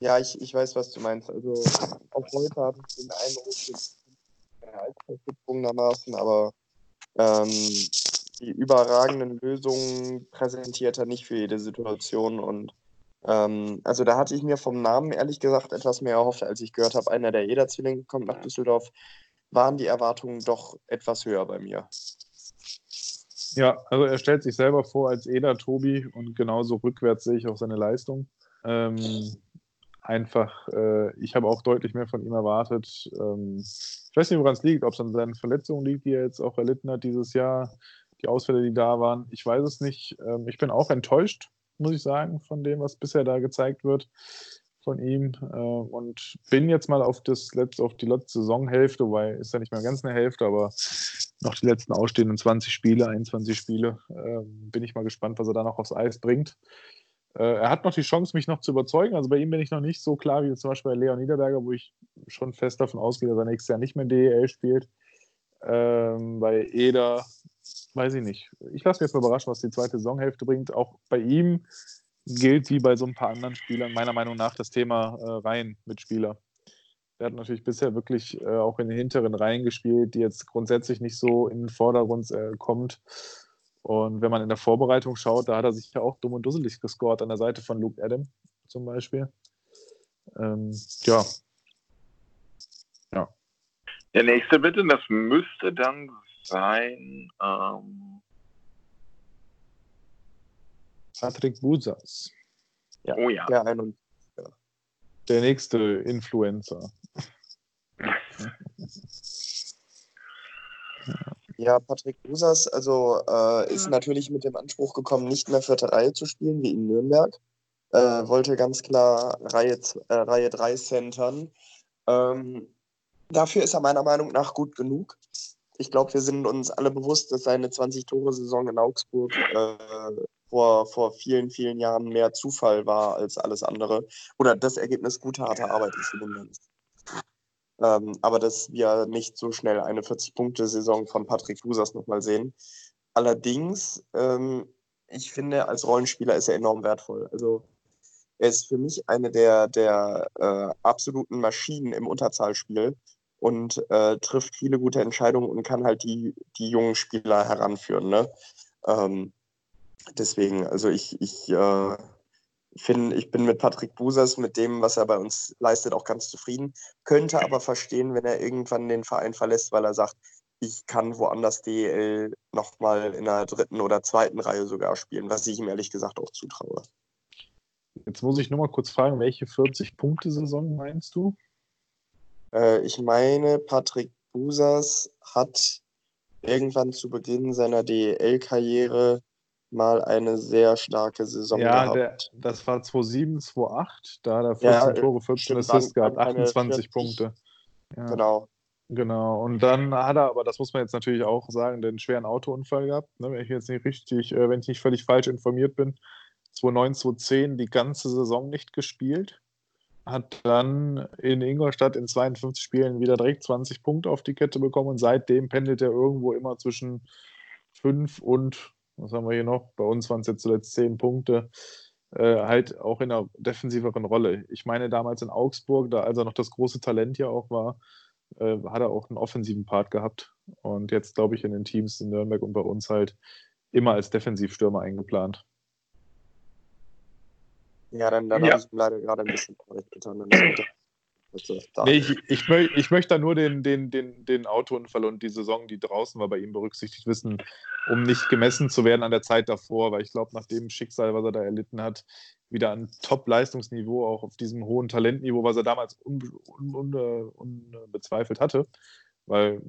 Ja, ich, ich weiß, was du meinst. Also auch heute habe ich den Eindruck, er ist gezwungenermaßen, aber ähm, die überragenden Lösungen präsentiert er nicht für jede Situation und ähm, also da hatte ich mir vom Namen ehrlich gesagt etwas mehr erhofft, als ich gehört habe, einer der Eder-Zwillinge kommt nach Düsseldorf, waren die Erwartungen doch etwas höher bei mir. Ja, also er stellt sich selber vor als Eder Tobi und genauso rückwärts sehe ich auch seine Leistung. Ähm, einfach, äh, ich habe auch deutlich mehr von ihm erwartet. Ähm, ich weiß nicht, woran es liegt, ob es an seinen Verletzungen liegt, die er jetzt auch erlitten hat dieses Jahr, die Ausfälle, die da waren. Ich weiß es nicht. Ähm, ich bin auch enttäuscht, muss ich sagen, von dem, was bisher da gezeigt wird von ihm äh, und bin jetzt mal auf das letzte, auf die letzte Saisonhälfte, weil ist ja nicht mehr ganz eine Hälfte, aber noch die letzten ausstehenden 20 Spiele, 21 Spiele, äh, bin ich mal gespannt, was er da noch aufs Eis bringt. Äh, er hat noch die Chance, mich noch zu überzeugen. Also bei ihm bin ich noch nicht so klar wie zum Beispiel bei Leon Niederberger, wo ich schon fest davon ausgehe, dass er nächstes Jahr nicht mehr DEL spielt. Ähm, bei Eder weiß ich nicht. Ich lasse mich jetzt mal überraschen, was die zweite Saisonhälfte bringt. Auch bei ihm gilt wie bei so ein paar anderen Spielern meiner Meinung nach das Thema äh, Reihenmitspieler. Der hat natürlich bisher wirklich äh, auch in den hinteren Reihen gespielt, die jetzt grundsätzlich nicht so in den Vordergrund äh, kommt. Und wenn man in der Vorbereitung schaut, da hat er sich ja auch dumm und dusselig gescored an der Seite von Luke Adam zum Beispiel. Ähm, ja. Ja. Der nächste bitte, das müsste dann sein, ähm, Patrick Busas, Ja. oh ja, Ja, ein und der nächste Influencer. Ja, Patrick Usas also, äh, ist natürlich mit dem Anspruch gekommen, nicht mehr vierte Reihe zu spielen, wie in Nürnberg. Äh, wollte ganz klar Reihe, äh, Reihe 3 centern. Ähm, dafür ist er meiner Meinung nach gut genug. Ich glaube, wir sind uns alle bewusst, dass seine 20-Tore-Saison in Augsburg äh, vor, vor vielen, vielen Jahren mehr Zufall war als alles andere. Oder das Ergebnis guter, harter Arbeit ist zumindest. Ähm, aber dass wir nicht so schnell eine 40-Punkte-Saison von Patrick Usas nochmal sehen. Allerdings, ähm, ich finde, als Rollenspieler ist er enorm wertvoll. Also er ist für mich eine der, der äh, absoluten Maschinen im Unterzahlspiel und äh, trifft viele gute Entscheidungen und kann halt die, die jungen Spieler heranführen. Ne? Ähm, deswegen, also ich, ich äh, finde, ich bin mit Patrick Busas, mit dem, was er bei uns leistet, auch ganz zufrieden. Könnte aber verstehen, wenn er irgendwann den Verein verlässt, weil er sagt, ich kann woanders DEL nochmal in der dritten oder zweiten Reihe sogar spielen, was ich ihm ehrlich gesagt auch zutraue. Jetzt muss ich nur mal kurz fragen, welche 40-Punkte-Saison meinst du? Äh, ich meine, Patrick Busas hat irgendwann zu Beginn seiner DEL-Karriere mal eine sehr starke Saison ja, gehabt. der, das war 2007, 2008. Da hat er 14 Ja, Tore, 14 stimmt, Assists gehabt, waren keine 28 40. Punkte. Ja, Genau. Genau. Und dann hat er, aber das muss man jetzt natürlich auch sagen, den schweren Autounfall gehabt. Ne? Wenn ich jetzt nicht richtig, äh, wenn ich nicht völlig falsch informiert bin, 2009, 2010 die ganze Saison nicht gespielt. Hat dann in Ingolstadt in 52 Spielen wieder direkt 20 Punkte auf die Kette bekommen und seitdem pendelt er irgendwo immer zwischen 5 und, was haben wir hier noch? Bei uns waren es jetzt zuletzt 10 Punkte. Äh, halt auch in einer defensiveren Rolle. Ich meine, damals in Augsburg, da als er noch das große Talent ja auch war, äh, hat er auch einen offensiven Part gehabt. Und jetzt, glaube ich, in den Teams in Nürnberg und bei uns halt immer als Defensivstürmer eingeplant. Ja, dann, dann Ja. habe ich leider gerade ein bisschen getan. Nee, ich, ich, möcht, ich möchte da nur den, den, den, den Autounfall und die Saison, die draußen war, bei ihm berücksichtigt wissen. um nicht gemessen zu werden an der Zeit davor, weil ich glaube, nach dem Schicksal, was er da erlitten hat, wieder ein Top-Leistungsniveau, auch auf diesem hohen Talentniveau, was er damals unbezweifelt un, un, hatte. Weil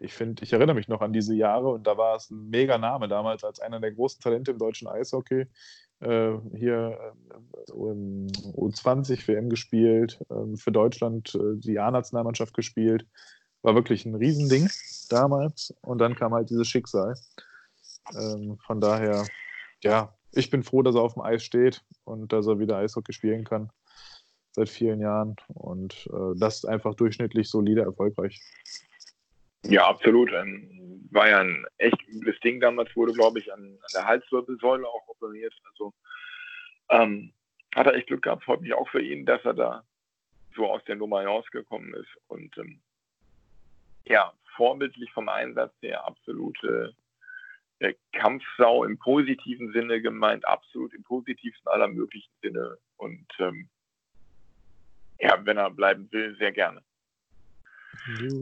ich finde, ich erinnere mich noch an diese Jahre und da war es ein mega Name damals als einer der großen Talente im deutschen Eishockey. Äh, hier äh, U20 WM gespielt, äh, für Deutschland äh, die A-Nationalmannschaft gespielt. War wirklich ein Riesending damals und dann kam halt dieses Schicksal. Ähm, von daher, ja, ich bin froh, dass er auf dem Eis steht und dass er wieder Eishockey spielen kann seit vielen Jahren und äh, das einfach durchschnittlich solide erfolgreich. Ja, absolut. Ähm, war ja ein echt übles Ding damals, wurde, glaube ich, an, an, der Halswirbelsäule auch operiert. Also ähm, hat er echt Glück gehabt, freut mich auch für ihn, dass er da so aus der Nummer rausgekommen ist. Und ähm, ja, vorbildlich vom Einsatz her, absolute äh, Kampfsau im positiven Sinne gemeint, absolut im positivsten aller möglichen Sinne. Und ähm, ja, wenn er bleiben will, sehr gerne.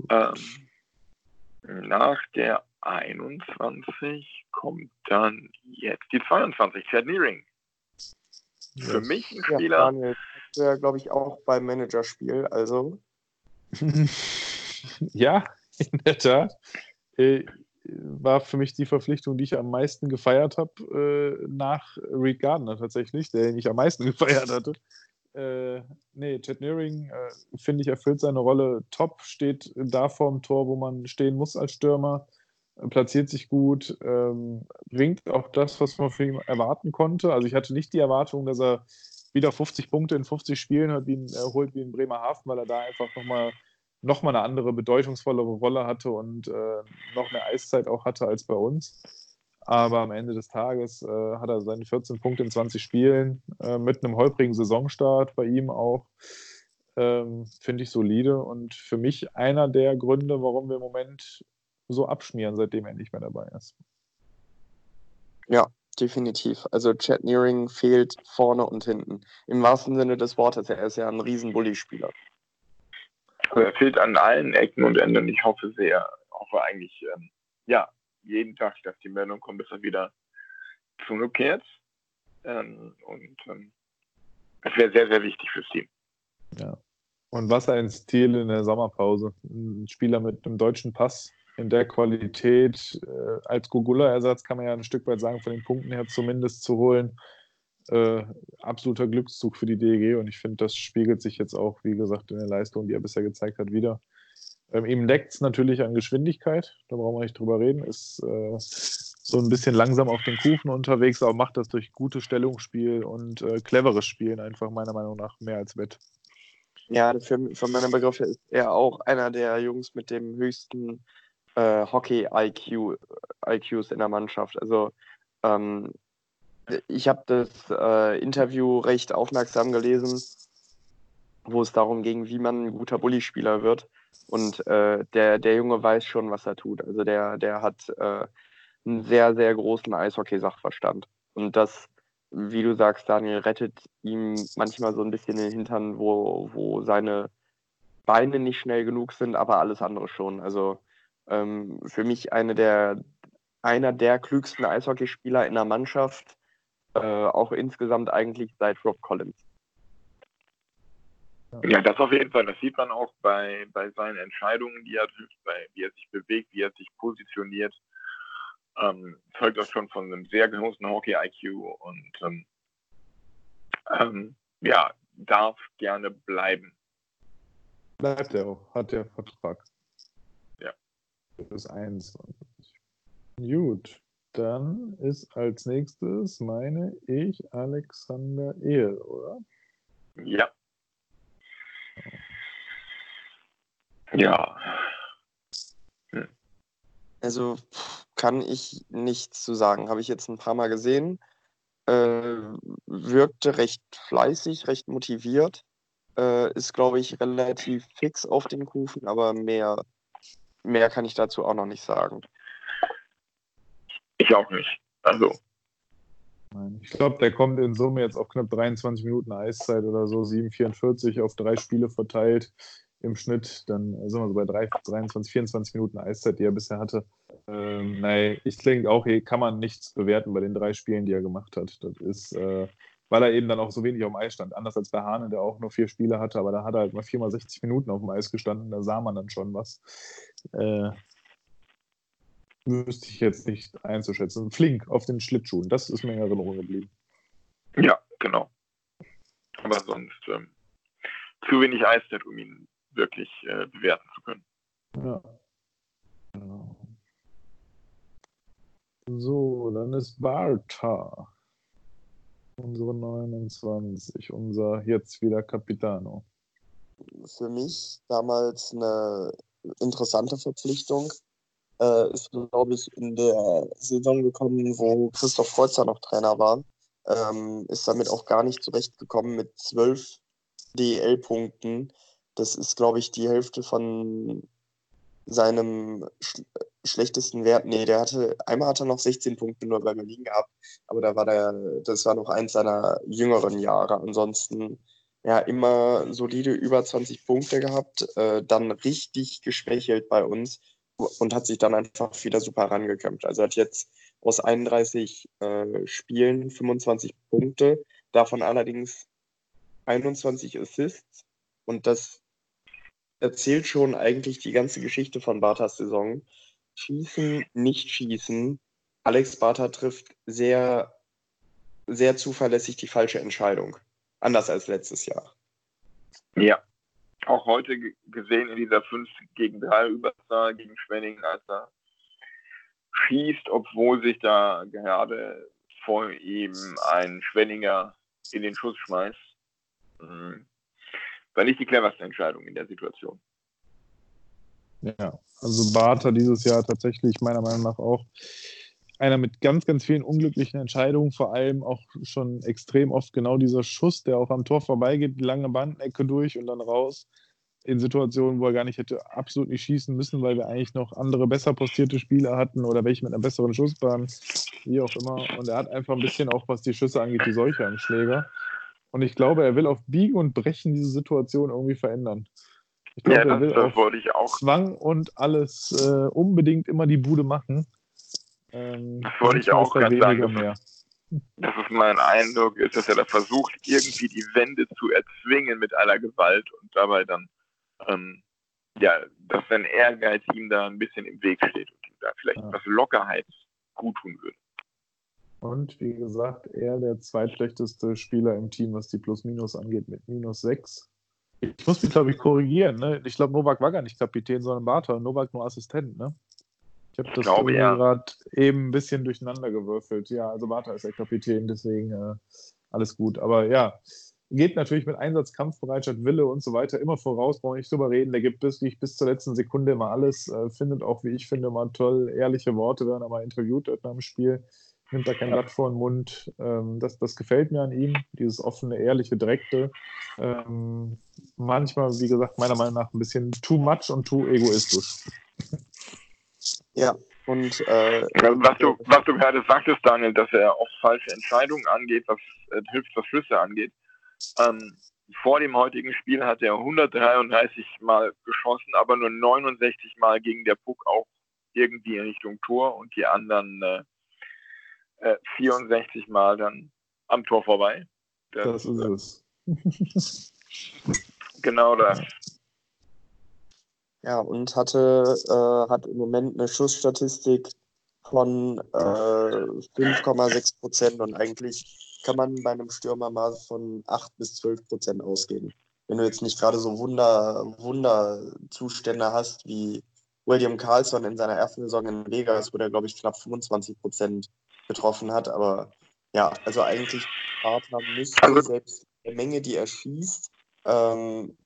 Ähm, nach der 21 kommt dann jetzt die 22, Chad Nearing. Für mich ein Spieler. Ja, Daniel, wäre, glaube ich, auch beim Managerspiel, also. ja, in der Tat. Äh, war für mich die Verpflichtung, die ich am meisten gefeiert habe, äh, nach Reed Gardner tatsächlich, der ich am meisten gefeiert hatte. Äh, nee, Chad Nearing, äh, finde ich, erfüllt seine Rolle top, steht da vorm Tor, wo man stehen muss als Stürmer, äh, platziert sich gut, ähm, bringt auch das, was man von ihm erwarten konnte. Also ich hatte nicht die Erwartung, dass er wieder 50 Punkte in 50 Spielen hat, wie in, äh, holt wie in Bremerhaven, weil er da einfach nochmal noch mal eine andere, bedeutungsvollere Rolle hatte und äh, noch mehr Eiszeit auch hatte als bei uns. Aber am Ende des Tages äh, hat er seine 14 Punkte in 20 Spielen äh, mit einem holprigen Saisonstart bei ihm auch. Ähm, Finde ich solide und für mich einer der Gründe, warum wir im Moment so abschmieren, seitdem er nicht mehr dabei ist. Ja, definitiv. Also Chad Nearing fehlt vorne und hinten. Im wahrsten Sinne des Wortes. Er ist ja ein riesen Bully-Spieler. Also er fehlt an allen Ecken und Enden. Ich hoffe sehr, hoffe eigentlich, ähm, ja, jeden Tag, dass die Meldung kommt, dass er wieder zurückkehrt. Ähm, und ähm, das wäre sehr, sehr wichtig fürs Team. Ja. Und was ein Stil in der Sommerpause. Ein Spieler mit einem deutschen Pass in der Qualität äh, als Gogula-Ersatz kann man ja ein Stück weit sagen, von den Punkten her zumindest zu holen. Äh, absoluter Glückszug für die DEG und ich finde, das spiegelt sich jetzt auch, wie gesagt, in der Leistung, die er bisher gezeigt hat, wieder. Ähm, ihm leckt es natürlich an Geschwindigkeit, da brauchen wir nicht drüber reden, ist äh, so ein bisschen langsam auf den Kufen unterwegs, aber macht das durch gutes Stellungsspiel und äh, cleveres Spielen einfach meiner Meinung nach mehr als wett. Ja, für, für meine Begriffe ist er auch einer der Jungs mit dem höchsten äh, Hockey-IQ, IQs in der Mannschaft. Also ähm, ich habe das äh, Interview recht aufmerksam gelesen, wo es darum ging, wie man ein guter Bully-Spieler wird. Und äh, der, der Junge weiß schon, was er tut. Also der, der hat äh, einen sehr, sehr großen Eishockey-Sachverstand. Und das, wie du sagst, Daniel, rettet ihm manchmal so ein bisschen den Hintern, wo, wo seine Beine nicht schnell genug sind, aber alles andere schon. Also ähm, für mich eine der, einer der klügsten Eishockeyspieler in der Mannschaft, äh, auch insgesamt eigentlich seit Rob Collins. Ja, das auf jeden Fall. Das sieht man auch bei, bei seinen Entscheidungen, die er trifft, bei, wie er sich bewegt, wie er sich positioniert. Ähm, zeugt das schon von einem sehr großen Hockey-IQ und ähm, ähm, ja, darf gerne bleiben. Bleibt er auch, hat der Vertrag. Ja. Bis 21. Gut, dann ist als nächstes, meine ich, Alexander Ehl, oder? Ja. Ja. Hm. Also kann ich nichts zu sagen. Habe ich jetzt ein paar Mal gesehen. Äh, wirkte recht fleißig, recht motiviert. Äh, ist, glaube ich, relativ fix auf den Kufen, aber mehr, mehr kann ich dazu auch noch nicht sagen. Ich auch nicht. Also. Ich glaube, der kommt in Summe jetzt auf knapp 23 Minuten Eiszeit oder so, 7,44 auf drei Spiele verteilt im Schnitt. Dann sind wir so bei 3, 23, 24 Minuten Eiszeit, die er bisher hatte. Ähm, nein, ich denke auch, hier kann man nichts bewerten bei den drei Spielen, die er gemacht hat. Das ist, äh, weil er eben dann auch so wenig auf dem Eis stand. Anders als bei Hane, der auch nur vier Spiele hatte, aber da hat er halt mal viermal 60 Minuten auf dem Eis gestanden, da sah man dann schon was. Äh, wüsste ich jetzt nicht einzuschätzen. Flink auf den Schlittschuhen, das ist mir in Erinnerung geblieben. Ja, genau. Aber sonst ähm, zu wenig Eiszeit, um ihn wirklich äh, bewerten zu können. Ja. Genau. So, dann ist Barta. Unsere 29, unser jetzt wieder Capitano. Für mich damals eine interessante Verpflichtung. Äh, ist, glaube ich, in der Saison gekommen, wo Christoph Kreuzer noch Trainer war. Ähm, ist damit auch gar nicht zurechtgekommen mit zwölf DL-Punkten. Das ist, glaube ich, die Hälfte von seinem sch schlechtesten Wert. Nee, der hatte, einmal hat er noch 16 Punkte nur bei Berlin gehabt, aber da war der, das war noch eins seiner jüngeren Jahre. Ansonsten ja immer solide über 20 Punkte gehabt, äh, dann richtig geschwächelt bei uns und hat sich dann einfach wieder super rangekämpft. Also hat jetzt aus 31 äh, Spielen 25 Punkte, davon allerdings 21 Assists und das erzählt schon eigentlich die ganze Geschichte von Bartas Saison. Schießen, nicht schießen. Alex Bartha trifft sehr, sehr zuverlässig die falsche Entscheidung. Anders als letztes Jahr. Ja. Auch heute gesehen in dieser 5 gegen 3 Überzahl gegen Schwenningen, als er schießt, obwohl sich da gerade vor ihm ein Schwenninger in den Schuss schmeißt. Mhm war nicht die cleverste Entscheidung in der Situation. Ja, also Bartha dieses Jahr tatsächlich meiner Meinung nach auch einer mit ganz, ganz vielen unglücklichen Entscheidungen, vor allem auch schon extrem oft genau dieser Schuss, der auch am Tor vorbeigeht, die lange Bandecke durch und dann raus in Situationen, wo er gar nicht hätte absolut nicht schießen müssen, weil wir eigentlich noch andere besser postierte Spieler hatten oder welche mit einer besseren Schussbahn, wie auch immer. Und er hat einfach ein bisschen auch, was die Schüsse angeht, die Seuche am Schläger. Und ich glaube, er will auf Biegen und Brechen diese Situation irgendwie verändern. Ich glaube, ja, das, er will das wollte ich auch. Zwang und alles äh, unbedingt immer die Bude machen. Ähm, das wollte ich auch gerade sagen. Mehr. Das ist mein Eindruck, ist, dass er da versucht, irgendwie die Wände zu erzwingen mit aller Gewalt und dabei dann, ähm, ja, dass sein Ehrgeiz ihm da ein bisschen im Weg steht und ihm da vielleicht ja. etwas Lockerheit gut tun würde. Und wie gesagt, er der zweitschlechteste Spieler im Team, was die Plus-Minus angeht, mit minus 6. Ich muss mich, glaube ich, korrigieren. Ne? Ich glaube, Novak war gar nicht Kapitän, sondern Bartha. Novak nur Assistent. Ne? Ich habe das glaube, ja. gerade eben ein bisschen durcheinander gewürfelt. Ja, also Bartha ist der Kapitän, deswegen äh, alles gut. Aber ja, geht natürlich mit Einsatz, Kampfbereitschaft, Wille und so weiter immer voraus, brauche ich nicht drüber reden. Der gibt bis, bis zur letzten Sekunde immer alles, äh, findet auch, wie ich finde, mal toll ehrliche Worte, wenn er mal interviewt wird nach dem Spiel nimmt da kein Blatt vor den Mund. Ähm, das, das gefällt mir an ihm, dieses offene, ehrliche, direkte. Ähm, manchmal, wie gesagt, meiner Meinung nach ein bisschen too much und too egoistisch. Ja, und äh, was, du, was du gerade sagtest, Daniel, dass er auch falsche Entscheidungen angeht, was äh, hilft, was Schlüsse angeht. Ähm, vor dem heutigen Spiel hat er 133 Mal geschossen, aber nur 69 Mal gegen der Puck auch irgendwie in Richtung Tor und die anderen äh, 64 äh, Mal dann am Tor vorbei. Das, das ist es. genau das. Ja, und hatte, äh, hat im Moment eine Schussstatistik von äh, 5,6 Prozent und eigentlich kann man bei einem Stürmer mal von 8 bis 12 Prozent ausgehen. Wenn du jetzt nicht gerade so Wunder, Wunderzustände hast wie William Carlson in seiner ersten Saison in Vegas, wo der, glaube ich, knapp 25 Prozent getroffen hat. Aber ja, also eigentlich Partner müsste also, selbst der Menge, die er schießt, ähm,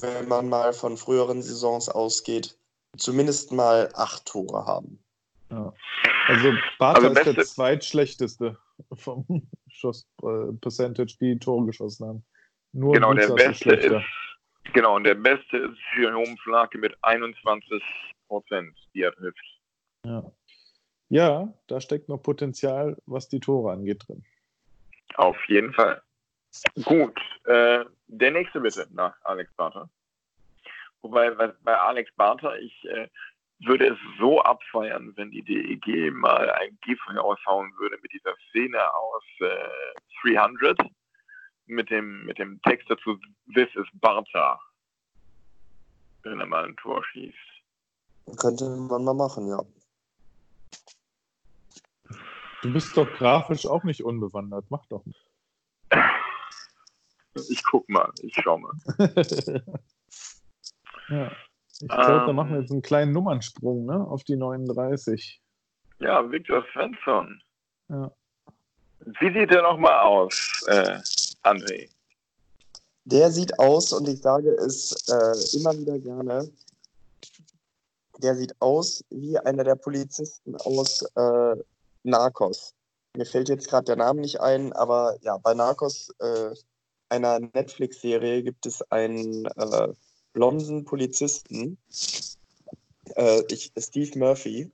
wenn man mal von früheren Saisons ausgeht, zumindest mal acht Tore haben. Ja. Also Bartha also ist der zweitschlechteste vom Schuss-Percentage, äh, die Tore geschossen haben. Nur genau, der beste ist, genau, und der beste ist Jerome Flake mit 21 Prozent, die er trifft. Ja. Ja, da steckt noch Potenzial, was die Tore angeht, drin. Auf jeden Fall. Gut, äh, der nächste bitte nach Alex Barter. Wobei bei, Alex Barter, ich äh, würde es so abfeiern, wenn die DEG mal ein Gift raushauen würde mit dieser Szene aus äh, 300 mit dem, mit dem Text dazu, This is Barta. Wenn er mal ein Tor schießt. Könnte man mal machen, ja. Du bist doch grafisch auch nicht unbewandert. Mach doch. Ich guck mal, ich schau mal. ja. Ich glaube, da Ähm. machen wir jetzt einen kleinen Nummernsprung ne? auf die 39. Ja, Viktor Svensson. Ja. Wie sieht der nochmal aus, äh, André? Der sieht aus, und ich sage es äh, immer wieder gerne, der sieht aus wie einer der Polizisten aus äh, Narcos. Mir fällt jetzt gerade der Name nicht ein, aber ja, bei Narcos, äh, einer Netflix-Serie, gibt es einen äh, blonden Polizisten, äh, ich, Steve Murphy,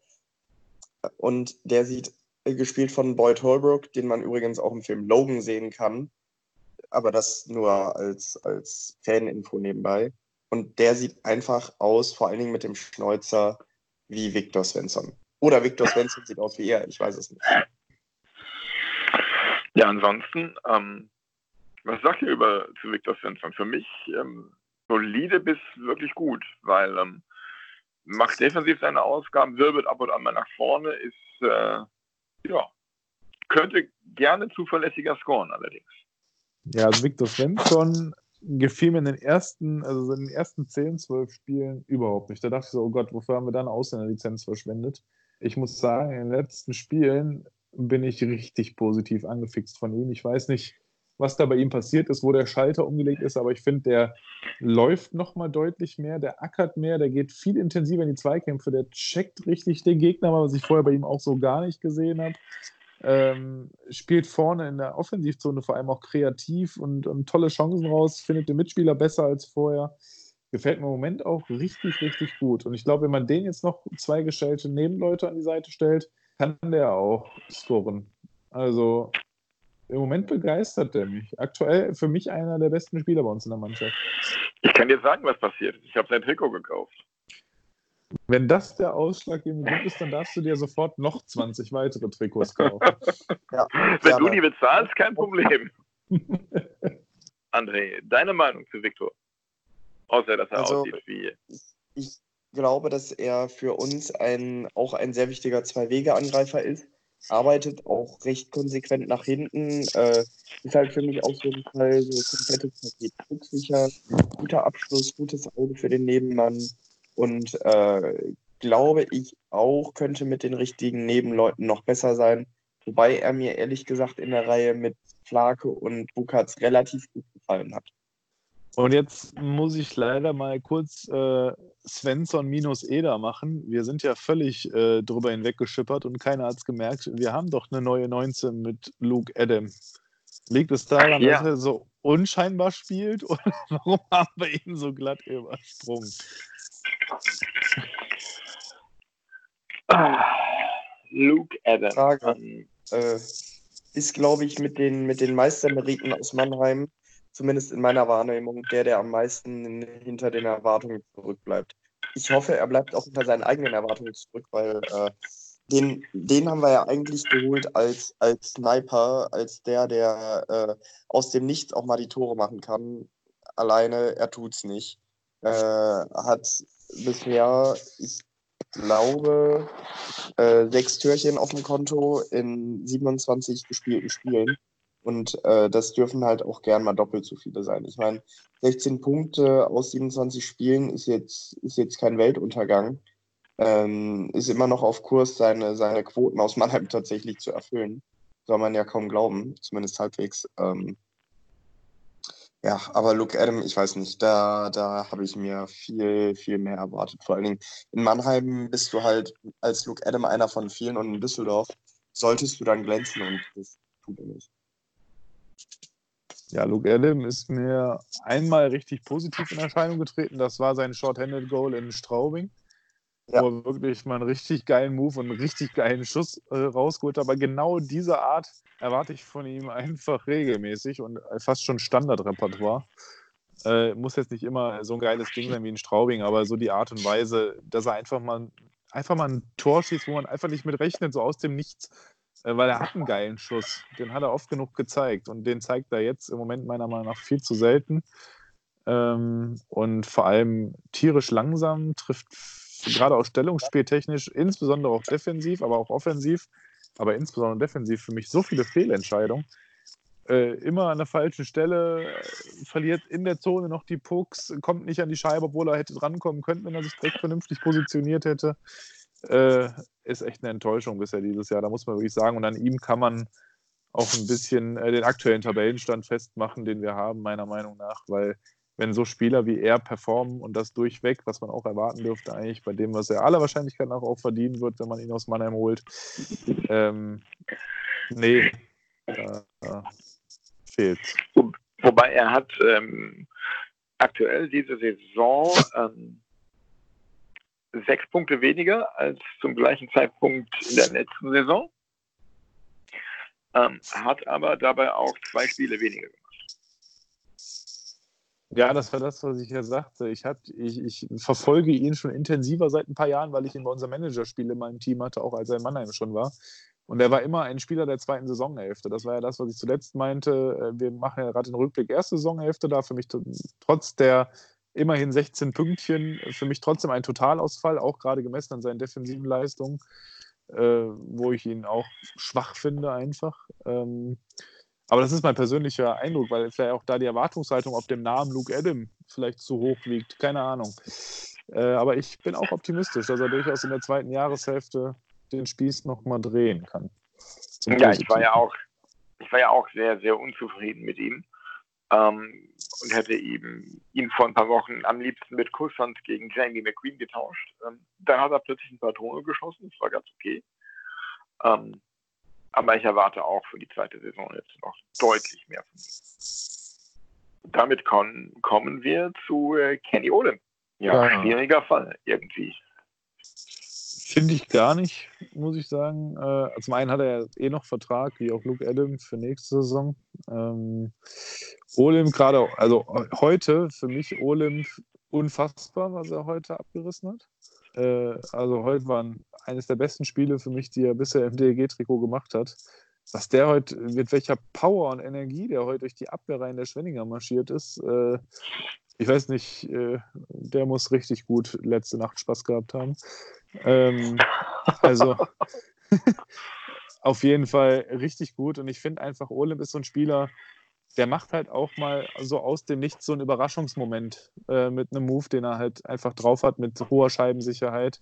und der sieht, äh, gespielt von Boyd Holbrook, den man übrigens auch im Film Logan sehen kann, aber das nur als, als Faninfo nebenbei. Und der sieht einfach aus, vor allen Dingen mit dem Schnäuzer, wie Victor Svensson. Oder Victor Svensson sieht aus wie er, ich weiß es nicht. Ja, ansonsten, ähm, was sagt ihr über zu Viktor Svensson? Für mich ähm, solide bis wirklich gut, weil ähm, macht defensiv seine Ausgaben, wirbelt ab und an mal nach vorne, ist äh, ja könnte gerne zuverlässiger scoren allerdings. Ja, also Victor Svensson gefiel mir in den ersten, also in den ersten 10, 12 Spielen überhaupt nicht. Da dachte ich so, oh Gott, wofür haben wir dann Ausländerlizenz verschwendet? Ich muss sagen, in den letzten Spielen bin ich richtig positiv angefixt von ihm. Ich weiß nicht, was da bei ihm passiert ist, wo der Schalter umgelegt ist, aber ich finde, der läuft nochmal deutlich mehr, der ackert mehr, der geht viel intensiver in die Zweikämpfe, der checkt richtig den Gegner, was ich vorher bei ihm auch so gar nicht gesehen habe. Ähm, spielt vorne in der Offensivzone vor allem auch kreativ und, und tolle Chancen raus, findet den Mitspieler besser als vorher. Gefällt mir im Moment auch richtig, richtig gut. Und ich glaube, wenn man den jetzt noch zwei gestellte Nebenleute an die Seite stellt, kann der auch scoren. Also im Moment begeistert der mich. Aktuell für mich einer der besten Spieler bei uns in der Mannschaft. Ich kann dir sagen, was passiert. Ich habe sein Trikot gekauft. Wenn das der ausschlaggebende Grund ist, dann darfst du dir sofort noch 20 weitere Trikots kaufen. Ja, Wenn du die bezahlst, kein Problem. André, deine Meinung zu Viktor? Außer, dass er Also- aussieht wie. ich glaube, dass er für uns ein, auch ein sehr wichtiger Zwei-Wege-Angreifer ist. Arbeitet auch recht konsequent nach hinten. Äh, ist halt für mich auf jeden Fall so komplettes Paket. Rücksicher, guter Abschluss, gutes Auge für den Nebenmann. Und äh, glaube ich auch, könnte mit den richtigen Nebenleuten noch besser sein. Wobei er mir ehrlich gesagt in der Reihe mit Flake und Bukatz relativ gut gefallen hat. Und jetzt muss ich leider mal kurz äh, Svensson minus Eder machen. Wir sind ja völlig äh, drüber hinweggeschippert und keiner hat es gemerkt. Wir haben doch eine neue 19 mit Luke Adam. Liegt es daran, ja. dass er so unscheinbar spielt oder warum haben wir ihn so glatt übersprungen? Ah, Luke Adams. Frage. Ähm, äh, ist, glaube ich, mit den, mit den Meistermeriten aus Mannheim, zumindest in meiner Wahrnehmung, der, der am meisten hinter den Erwartungen zurückbleibt. Ich hoffe, er bleibt auch hinter seinen eigenen Erwartungen zurück, weil äh, den, den haben wir ja eigentlich geholt als, als Sniper, als der, der äh, aus dem Nichts auch mal die Tore machen kann. Alleine, er tut's nicht. Äh, hat bisher, ich glaube, äh, sechs Türchen auf dem Konto in 27 gespielten Spielen. Und äh, das dürfen halt auch gern mal doppelt so viele sein. Ich meine, 16 Punkte aus 27 Spielen ist jetzt, ist jetzt kein Weltuntergang. Ähm, ist immer noch auf Kurs, seine, seine Quoten aus Mannheim tatsächlich zu erfüllen. Soll man ja kaum glauben, zumindest halbwegs. Ähm, ja, aber Luke Adam, ich weiß nicht, da, da habe ich mir viel, viel mehr erwartet. Vor allen Dingen in Mannheim bist du halt als Luke Adam einer von vielen und in Düsseldorf solltest du dann glänzen und das tut er nicht. Ja, Luke Adam ist mir einmal richtig positiv in Erscheinung getreten. Das war sein Short-Handed Goal in Straubing. Ja. Wo er wirklich mal einen richtig geilen Move und einen richtig geilen Schuss äh, rausgeholt. Aber genau diese Art erwarte ich von ihm einfach regelmäßig und fast schon Standardrepertoire. Äh, muss jetzt nicht immer so ein geiles Ding sein wie ein Straubing, aber so die Art und Weise, dass er einfach mal, einfach mal ein Tor schießt, wo man einfach nicht mit rechnet, so aus dem Nichts. Äh, weil er hat einen geilen Schuss. Den hat er oft genug gezeigt. Und den zeigt er jetzt im Moment meiner Meinung nach viel zu selten. Ähm, und vor allem tierisch langsam, trifft gerade auch stellungsspieltechnisch, insbesondere auch defensiv, aber auch offensiv, aber insbesondere defensiv für mich so viele Fehlentscheidungen. Äh, immer an der falschen Stelle, äh, verliert in der Zone noch die Pucks, kommt nicht an die Scheibe, obwohl er hätte drankommen können, wenn er sich direkt vernünftig positioniert hätte. Äh, ist echt eine Enttäuschung bisher dieses Jahr, da muss man wirklich sagen. Und an ihm kann man auch ein bisschen äh, den aktuellen Tabellenstand festmachen, den wir haben, meiner Meinung nach, weil wenn so Spieler wie er performen und das durchweg, was man auch erwarten dürfte, eigentlich bei dem, was er aller Wahrscheinlichkeit nach auch verdienen wird, wenn man ihn aus Mannheim holt. Ähm, nee, äh, fehlt. Wobei er hat ähm, aktuell diese Saison ähm, sechs Punkte weniger als zum gleichen Zeitpunkt in der letzten Saison, ähm, hat aber dabei auch zwei Spiele weniger gemacht. Ja, das war das, was ich ja sagte. Ich, hab, ich, ich verfolge ihn schon intensiver seit ein paar Jahren, weil ich ihn bei unserem Managerspiel in meinem Team hatte, auch als er in Mannheim schon war. Und er war immer ein Spieler der zweiten Saisonhälfte. Das war ja das, was ich zuletzt meinte. Äh, wir machen ja gerade den Rückblick erste Saisonhälfte da. Für mich trotz der immerhin 16 Pünktchen, für mich trotzdem ein Totalausfall, auch gerade gemessen an seinen defensiven Leistungen, äh, wo ich ihn auch schwach finde einfach. Ähm, aber das ist mein persönlicher Eindruck, weil vielleicht auch da die Erwartungshaltung auf dem Namen Luke Adam vielleicht zu hoch liegt. Keine Ahnung. Äh, aber ich bin auch optimistisch, dass er durchaus in der zweiten Jahreshälfte den Spieß nochmal drehen kann. Ja, ich war ja auch, ich war ja auch sehr, sehr unzufrieden mit ihm. Ähm, und hätte ihm, ihn vor ein paar Wochen am liebsten mit Kusshand gegen Jamie McQueen getauscht. Ähm, dann hat er plötzlich ein paar Tore geschossen, das war ganz okay. Ähm, aber ich erwarte auch für die zweite Saison jetzt noch deutlich mehr von ihm. Damit kommen wir zu äh, Kenny Olin. Ja, ja, schwieriger Fall irgendwie. Finde ich gar nicht, muss ich sagen. Äh, zum einen hat er eh noch Vertrag, wie auch Luke Adam für nächste Saison. Ähm, Olim gerade, also heute für mich Olim unfassbar, was er heute abgerissen hat. Äh, also heute waren eines der besten Spiele für mich, die er bisher im DLG-Trikot gemacht hat. Was der heute, mit welcher Power und Energie der heute durch die Abwehrreihen der Schwenninger marschiert ist, äh, ich weiß nicht, äh, der muss richtig gut letzte Nacht Spaß gehabt haben. Ähm, also auf jeden Fall richtig gut und ich finde einfach, Olymp ist so ein Spieler, der macht halt auch mal so aus dem Nichts so einen Überraschungsmoment äh, mit einem Move, den er halt einfach drauf hat mit hoher Scheibensicherheit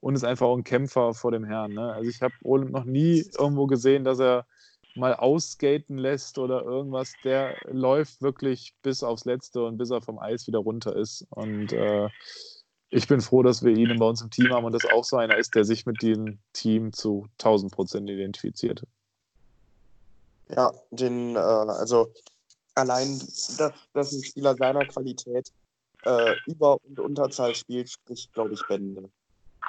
und ist einfach auch ein Kämpfer vor dem Herrn. Ne? Also ich habe Olymp noch nie irgendwo gesehen, dass er mal ausskaten lässt oder irgendwas. Der läuft wirklich bis aufs Letzte und bis er vom Eis wieder runter ist. Und äh, ich bin froh, dass wir ihn bei uns im Team haben und das auch so einer ist, der sich mit dem Team zu 1000 Prozent identifiziert. Ja, den, äh, also allein, dass, dass ein Spieler seiner Qualität äh, Über- und Unterzahl spielt, spricht, glaube ich, Bände.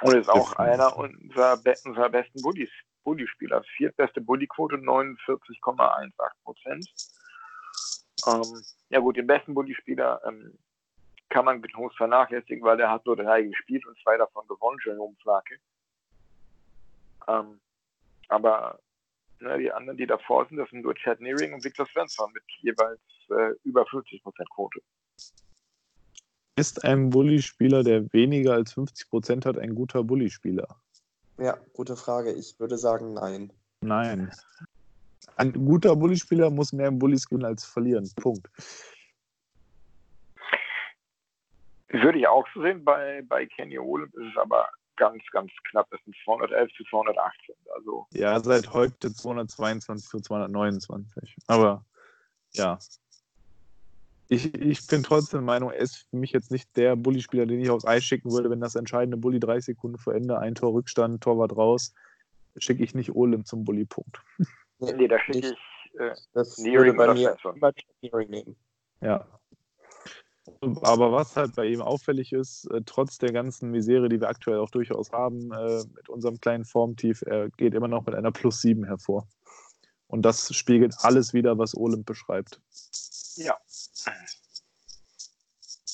Und ist auch einer unserer, be unserer besten Bullies, Bully-Spieler. Viertbeste Bully-Quote, 49,18 Prozent. Ähm, ja gut, den besten Bully-Spieler ähm, kann man getrost vernachlässigen, weil er hat nur drei gespielt und zwei davon gewonnen, Jerome Flake. Ähm, aber ne, die anderen, die davor sind, das sind nur Chad Nearing und Victor Svensson mit jeweils äh, über 50% Quote. Ist ein Bully-Spieler, der weniger als 50% hat, ein guter Bully-Spieler? Ja, gute Frage. Ich würde sagen, nein. Nein. Ein guter Bully-Spieler muss mehr im Bullies gewinnen als verlieren. Punkt. Würde ich auch so sehen. Bei, bei Kenny Olymp ist es aber ganz, ganz knapp. Es sind 211 zu 218. Also ja, seit heute 222 zu 229. Aber ja. Ich, ich bin trotzdem der Meinung, er ist für mich jetzt nicht der Bully-Spieler, den ich aufs Eis schicken würde, wenn das entscheidende Bully 30 Sekunden vor Ende, ein Tor Rückstand, Torwart raus, schicke ich nicht Olem zum Bully-Punkt. Nee, da schicke ich äh, das Nearing würde bei mir immer Nearing nehmen. Ja, aber was halt bei ihm auffällig ist, äh, trotz der ganzen Misere, die wir aktuell auch durchaus haben, äh, mit unserem kleinen Formtief, er geht immer noch mit einer Plus 7 hervor. Und das spiegelt alles wieder, was Olymp beschreibt. Ja.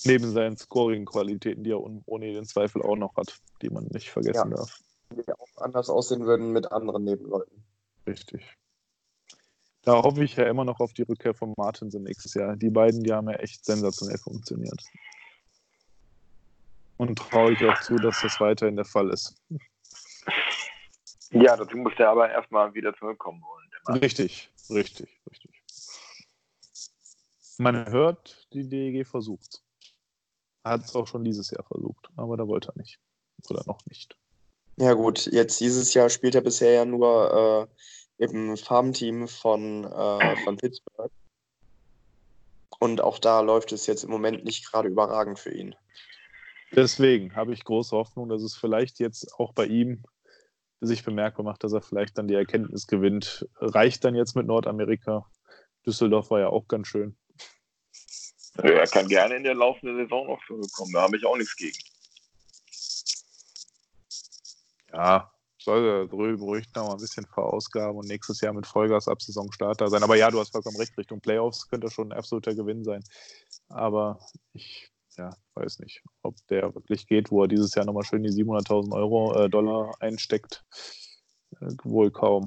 Neben seinen Scoring-Qualitäten, die er ohne den Zweifel auch noch hat, die man nicht vergessen Ja. darf. Die auch anders aussehen würden mit anderen Nebenleuten. Richtig. Da hoffe ich ja immer noch auf die Rückkehr von Martinsen nächstes Jahr. Die beiden, die haben ja echt sensationell funktioniert. Und traue ich auch zu, dass das weiterhin der Fall ist. Ja, dazu muss der aber erstmal wieder zurückkommen wollen. Richtig, richtig, richtig. Man hört, die DEG versucht Hat es auch schon dieses Jahr versucht, aber da wollte er nicht. Oder noch nicht. Ja gut, jetzt dieses Jahr spielt er bisher ja nur äh, im Farmteam von, äh, von Pittsburgh. Und auch da läuft es jetzt im Moment nicht gerade überragend für ihn. Deswegen habe ich große Hoffnung, dass es vielleicht jetzt auch bei ihm sich bemerkbar macht, dass er vielleicht dann die Erkenntnis gewinnt. Reicht dann jetzt mit Nordamerika? Düsseldorf war ja auch ganz schön. Also er kann gerne in der laufenden Saison noch zurückkommen, da habe ich auch nichts gegen. Ja, soll drüben ruhig noch mal ein bisschen verausgaben und nächstes Jahr mit Vollgas ab Saisonstart da sein. Aber ja, du hast vollkommen recht, Richtung Playoffs könnte schon ein absoluter Gewinn sein. Aber ich ja, weiß nicht, ob der wirklich geht, wo er dieses Jahr nochmal schön die 700.000 Euro, äh, Dollar einsteckt. Äh, wohl kaum.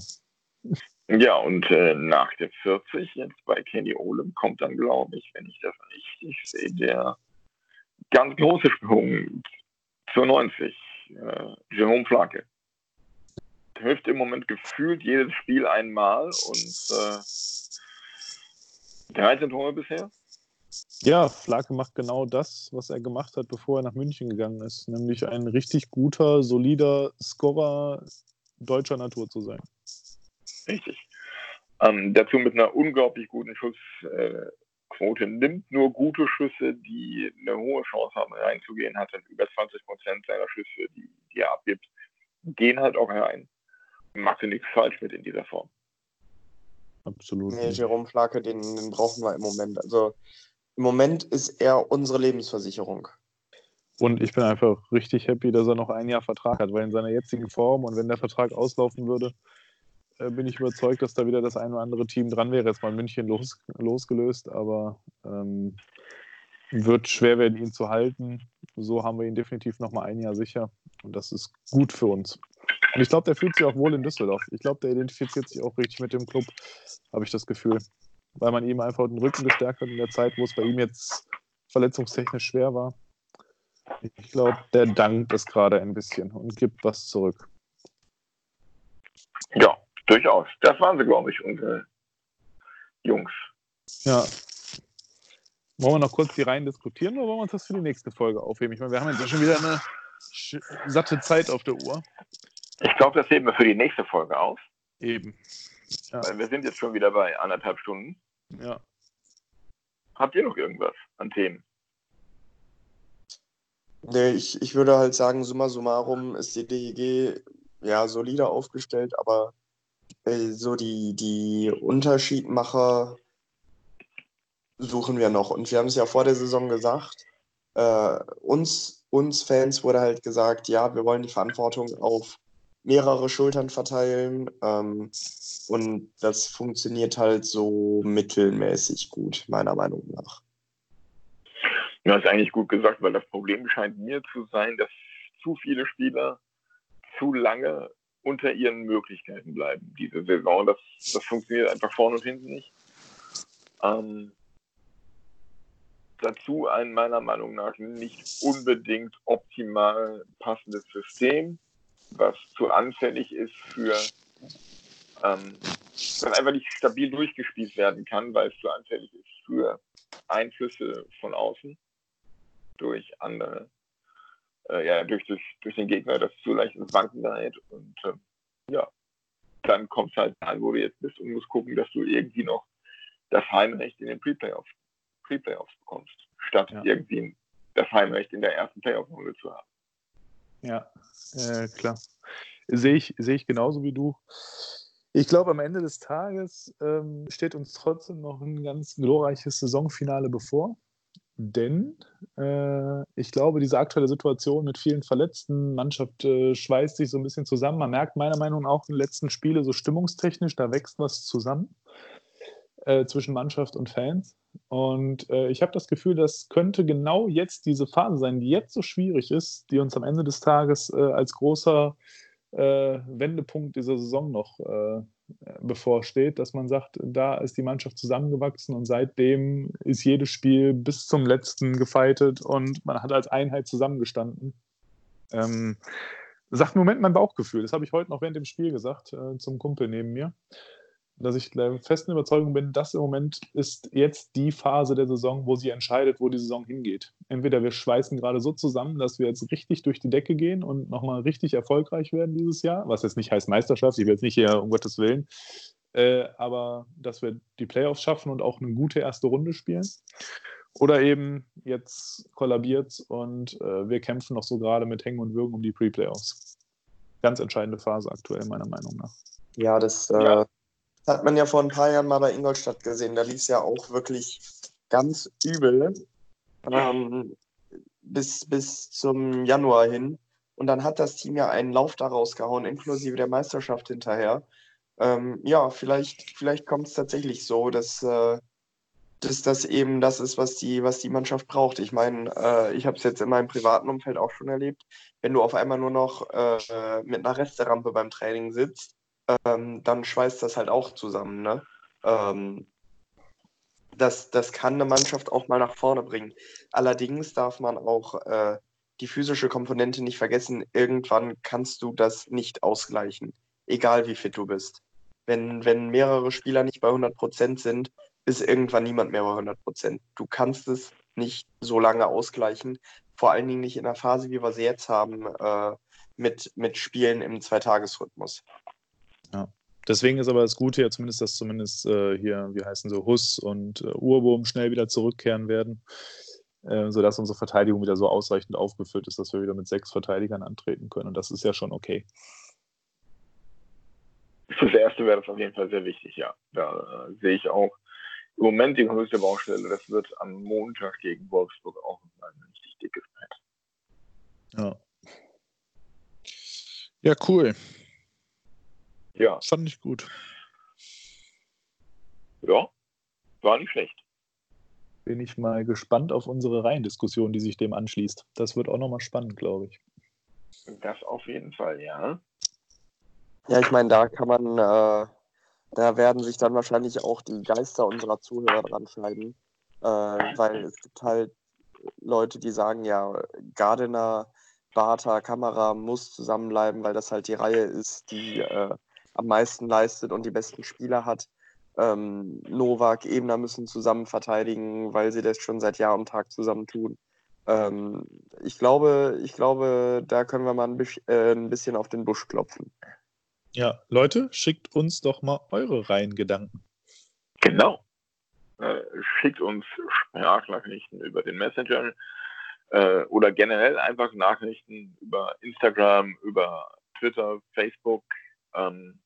Ja, und äh, nach der 40 jetzt bei Kenny Olem kommt dann, glaube ich, wenn ich das richtig sehe, der ganz große Sprung zur 90. Äh, Jerome Flake. Trifft im Moment gefühlt jedes Spiel einmal und äh, 13 Tore bisher. Ja, Flake macht genau das, was er gemacht hat, bevor er nach München gegangen ist, nämlich ein richtig guter, solider Scorer deutscher Natur zu sein. Richtig. Ähm, dazu mit einer unglaublich guten Schussquote. Nimmt nur gute Schüsse, die eine hohe Chance haben, reinzugehen. Hat dann über 20 Prozent seiner Schüsse, die, die er abgibt, gehen halt auch rein. Macht er nichts falsch mit in dieser Form. Absolut. Nee. Jerome Flake, den, den brauchen wir im Moment. Also im Moment ist er unsere Lebensversicherung. Und ich bin einfach richtig happy, dass er noch ein Jahr Vertrag hat, weil in seiner jetzigen Form und wenn der Vertrag auslaufen würde, äh, bin ich überzeugt, dass da wieder das ein oder andere Team dran wäre. Jetzt mal München los, losgelöst, aber ähm, wird schwer werden, ihn zu halten. So haben wir ihn definitiv noch mal ein Jahr sicher und das ist gut für uns. Und ich glaube, der fühlt sich auch wohl in Düsseldorf. Ich glaube, der identifiziert sich auch richtig mit dem Club, habe ich das Gefühl. Weil man ihm einfach den Rücken gestärkt hat in der Zeit, wo es bei ihm jetzt verletzungstechnisch schwer war. Ich glaube, der dankt es gerade ein bisschen und gibt was zurück. Ja, durchaus. Das waren sie, glaube ich, unsere Jungs. Ja. Wollen wir noch kurz die Reihen diskutieren oder wollen wir uns das für die nächste Folge aufheben? Ich meine, wir haben jetzt ja schon wieder eine satte Zeit auf der Uhr. Ich glaube, das heben wir für die nächste Folge auf, Eben. Ja. weil wir sind jetzt schon wieder bei anderthalb Stunden. ja. Habt ihr noch irgendwas an Themen? Nee, ich, ich würde halt sagen, summa summarum ist die DEG ja solider aufgestellt, aber äh, so die, die Unterschiedmacher suchen wir noch. Und wir haben es ja vor der Saison gesagt, äh, uns, uns Fans wurde halt gesagt, ja, wir wollen die Verantwortung auf mehrere Schultern verteilen. Ähm, und das funktioniert halt so mittelmäßig gut, meiner Meinung nach. Du hast eigentlich gut gesagt, weil das Problem scheint mir zu sein, dass zu viele Spieler zu lange unter ihren Möglichkeiten bleiben diese Saison. Das, das funktioniert einfach vorne und hinten nicht. Ähm, dazu ein meiner Meinung nach nicht unbedingt optimal passendes System, was zu anfällig ist für ähm, das einfach nicht stabil durchgespielt werden kann, weil es zu anfällig ist für Einflüsse von außen durch andere, äh, ja, durch, durch, durch den Gegner, das zu leicht ins Wanken gerät. Und äh, ja, dann kommst halt an, wo du jetzt bist und musst gucken, dass du irgendwie noch das Heimrecht in den Pre-Playoffs Pre bekommst, statt Ja. irgendwie das Heimrecht in der ersten Playoff-Runde zu haben. Ja, äh, klar. Sehe ich, sehe ich genauso wie du. Ich glaube, am Ende des Tages ähm, steht uns trotzdem noch ein ganz glorreiches Saisonfinale bevor. Denn äh, ich glaube, diese aktuelle Situation mit vielen Verletzten, Mannschaft äh, schweißt sich so ein bisschen zusammen. Man merkt meiner Meinung nach auch in den letzten Spielen so stimmungstechnisch, da wächst was zusammen. Äh, zwischen Mannschaft und Fans. Und äh, ich habe das Gefühl, das könnte genau jetzt diese Phase sein, die jetzt so schwierig ist, die uns am Ende des Tages äh, als großer äh, Wendepunkt dieser Saison noch äh, bevorsteht, dass man sagt, da ist die Mannschaft zusammengewachsen und seitdem ist jedes Spiel bis zum letzten gefeitet und man hat als Einheit zusammengestanden. Ähm, sagt im Moment mein Bauchgefühl. Das habe ich heute noch während dem Spiel gesagt äh, zum Kumpel neben mir dass ich der festen Überzeugung bin, das im Moment ist jetzt die Phase der Saison, wo sie entscheidet, wo die Saison hingeht. Entweder wir schweißen gerade so zusammen, dass wir jetzt richtig durch die Decke gehen und nochmal richtig erfolgreich werden dieses Jahr, was jetzt nicht heißt Meisterschaft, ich will jetzt nicht hier um Gottes Willen, äh, aber dass wir die Playoffs schaffen und auch eine gute erste Runde spielen. Oder eben jetzt kollabiert und äh, wir kämpfen noch so gerade mit Hängen und Würgen um die Pre-Playoffs. Ganz entscheidende Phase aktuell, meiner Meinung nach. Ja, das äh, ja. Hat man ja vor ein paar Jahren mal bei Ingolstadt gesehen. Da lief es ja auch wirklich ganz übel. Ähm, bis, bis zum Januar hin. Und dann hat das Team ja einen Lauf daraus gehauen, inklusive der Meisterschaft hinterher. Ähm, ja, vielleicht, vielleicht kommt es tatsächlich so, dass, äh, dass das eben das ist, was die, was die Mannschaft braucht. Ich meine, äh, ich habe es jetzt in meinem privaten Umfeld auch schon erlebt. Wenn du auf einmal nur noch äh, mit einer Resterampe beim Training sitzt, ähm, dann schweißt das halt auch zusammen. Ne? Ähm, das, das kann eine Mannschaft auch mal nach vorne bringen. Allerdings darf man auch äh, die physische Komponente nicht vergessen. Irgendwann kannst du das nicht ausgleichen, egal wie fit du bist. Wenn, wenn mehrere Spieler nicht bei 100% sind, ist irgendwann niemand mehr bei 100%. Du kannst es nicht so lange ausgleichen, vor allen Dingen nicht in der Phase, wie wir sie jetzt haben, äh, mit, mit Spielen im Zweitagesrhythmus. Deswegen ist aber das Gute ja zumindest, dass zumindest äh, hier, wie heißen so, Huss und äh, Urbohm schnell wieder zurückkehren werden, äh, sodass unsere Verteidigung wieder so ausreichend aufgefüllt ist, dass wir wieder mit sechs Verteidigern antreten können. Und das ist ja schon okay. Fürs Erste wäre das auf jeden Fall sehr wichtig, ja. Da äh, sehe ich auch im Moment die größte Baustelle. Das wird am Montag gegen Wolfsburg auch ein richtig dickes Brett. Ja. Ja, cool. Ja. Fand ich gut. Ja, war nicht schlecht. Bin ich mal gespannt auf unsere Reihendiskussion, die sich dem anschließt. Das wird auch nochmal spannend, glaube ich. Das auf jeden Fall, ja. Ja, ich meine, da kann man, äh, da werden sich dann wahrscheinlich auch die Geister unserer Zuhörer dran scheiden, äh, weil es gibt halt Leute, die sagen, ja, Gardiner, Bartha, Kamera muss zusammenbleiben, weil das halt die Reihe ist, die äh, am meisten leistet und die besten Spieler hat. Ähm, Novak, Ebner müssen zusammen verteidigen, weil sie das schon seit Jahr und Tag zusammen tun. Ähm, ich, glaube, ich glaube, da können wir mal ein, äh, ein bisschen auf den Busch klopfen. Ja, Leute, schickt uns doch mal eure Reihengedanken. Genau. Äh, schickt uns Sprachnachrichten über den Messenger äh, oder generell einfach Nachrichten über Instagram, über Twitter, Facebook. Ähm,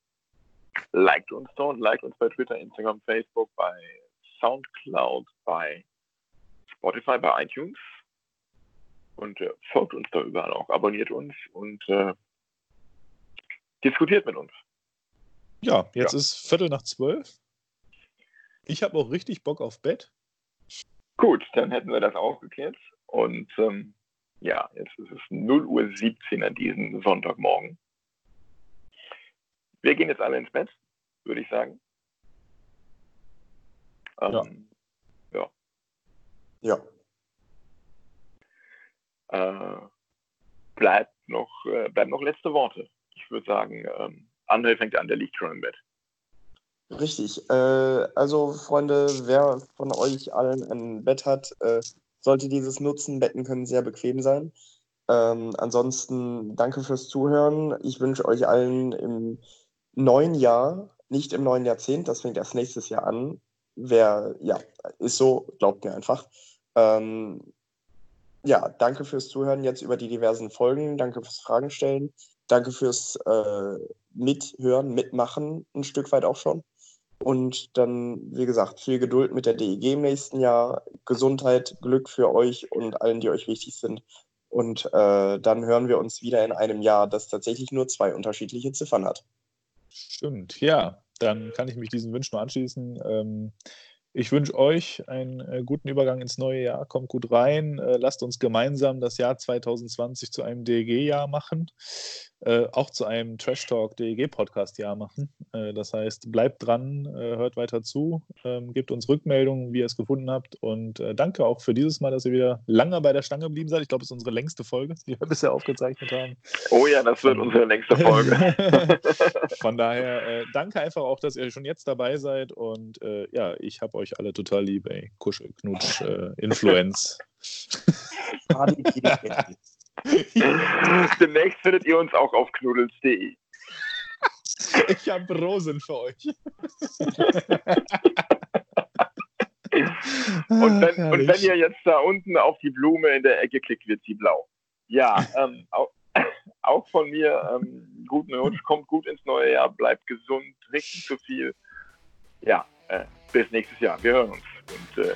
liked uns dort, liked uns bei Twitter, Instagram, Facebook, bei Soundcloud, bei Spotify, bei iTunes und äh, folgt uns da überall auch, abonniert uns und äh, diskutiert mit uns. Ja, jetzt ja. ist Viertel nach zwölf. Ich habe auch richtig Bock auf Bett. Gut, dann hätten wir das auch geklärt. Und ähm, ja, jetzt ist es 0 Uhr 17 an diesem Sonntagmorgen. Wir gehen jetzt alle ins Bett, würde ich sagen. Ähm, ja. Ja. ja. Äh, bleibt noch, äh, bleiben noch letzte Worte. Ich würde sagen, ähm, André fängt an, der liegt schon im Bett. Richtig. Äh, also, Freunde, wer von euch allen ein Bett hat, äh, sollte dieses nutzen. Betten können sehr bequem sein. Ähm, ansonsten danke fürs Zuhören. Ich wünsche euch allen im neuen Jahr, nicht im neuen Jahrzehnt, das fängt erst nächstes Jahr an. Wer, ja, ist so, glaubt mir einfach. Ähm, ja, danke fürs Zuhören jetzt über die diversen Folgen. Danke fürs Fragen stellen. Danke fürs äh, Mithören, Mitmachen, ein Stück weit auch schon. Und dann, wie gesagt, viel Geduld mit der DEG im nächsten Jahr. Gesundheit, Glück für euch und allen, die euch wichtig sind. Und äh, dann hören wir uns wieder in einem Jahr, das tatsächlich nur zwei unterschiedliche Ziffern hat. Stimmt, ja. dann kann ich mich diesen Wünsch nur anschließen. Ähm, ich wünsche euch einen äh, guten Übergang ins neue Jahr. Kommt gut rein. Äh, lasst uns gemeinsam das Jahr 2020 zu einem DEG-Jahr machen. Äh, auch zu einem Trash Talk DEG Podcast Jahr machen. Äh, das heißt, bleibt dran, äh, hört weiter zu, ähm, gebt uns Rückmeldungen, wie ihr es gefunden habt und äh, danke auch für dieses Mal, dass ihr wieder lange bei der Stange geblieben seid. Ich glaube, es ist unsere längste Folge, die wir bisher aufgezeichnet haben. Oh ja, das wird unsere längste Folge. Von daher äh, danke einfach auch, dass ihr schon jetzt dabei seid und äh, ja, ich habe euch alle total lieb, ey. Kuschel, Knutsch, Influenz. Demnächst findet ihr uns auch auf knuddels.de. Ich habe Rosen für euch. und, wenn, und, wenn, ihr jetzt da unten auf die Blume in der Ecke klickt, wird sie blau. Ja, ähm, auch, auch, von mir ähm, guten Rutsch, kommt gut ins neue Jahr, bleibt gesund, trinkt nicht zu viel. Ja, äh, bis nächstes Jahr. Wir hören uns. Und äh,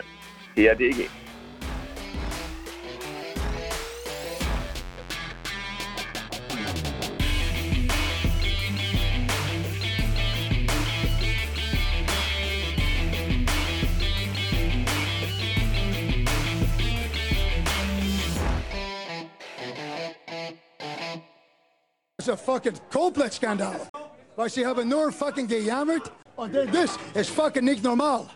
a fucking complex scandal. Why she have a nur fucking gejammerd. Oh, en this is fucking niet normal.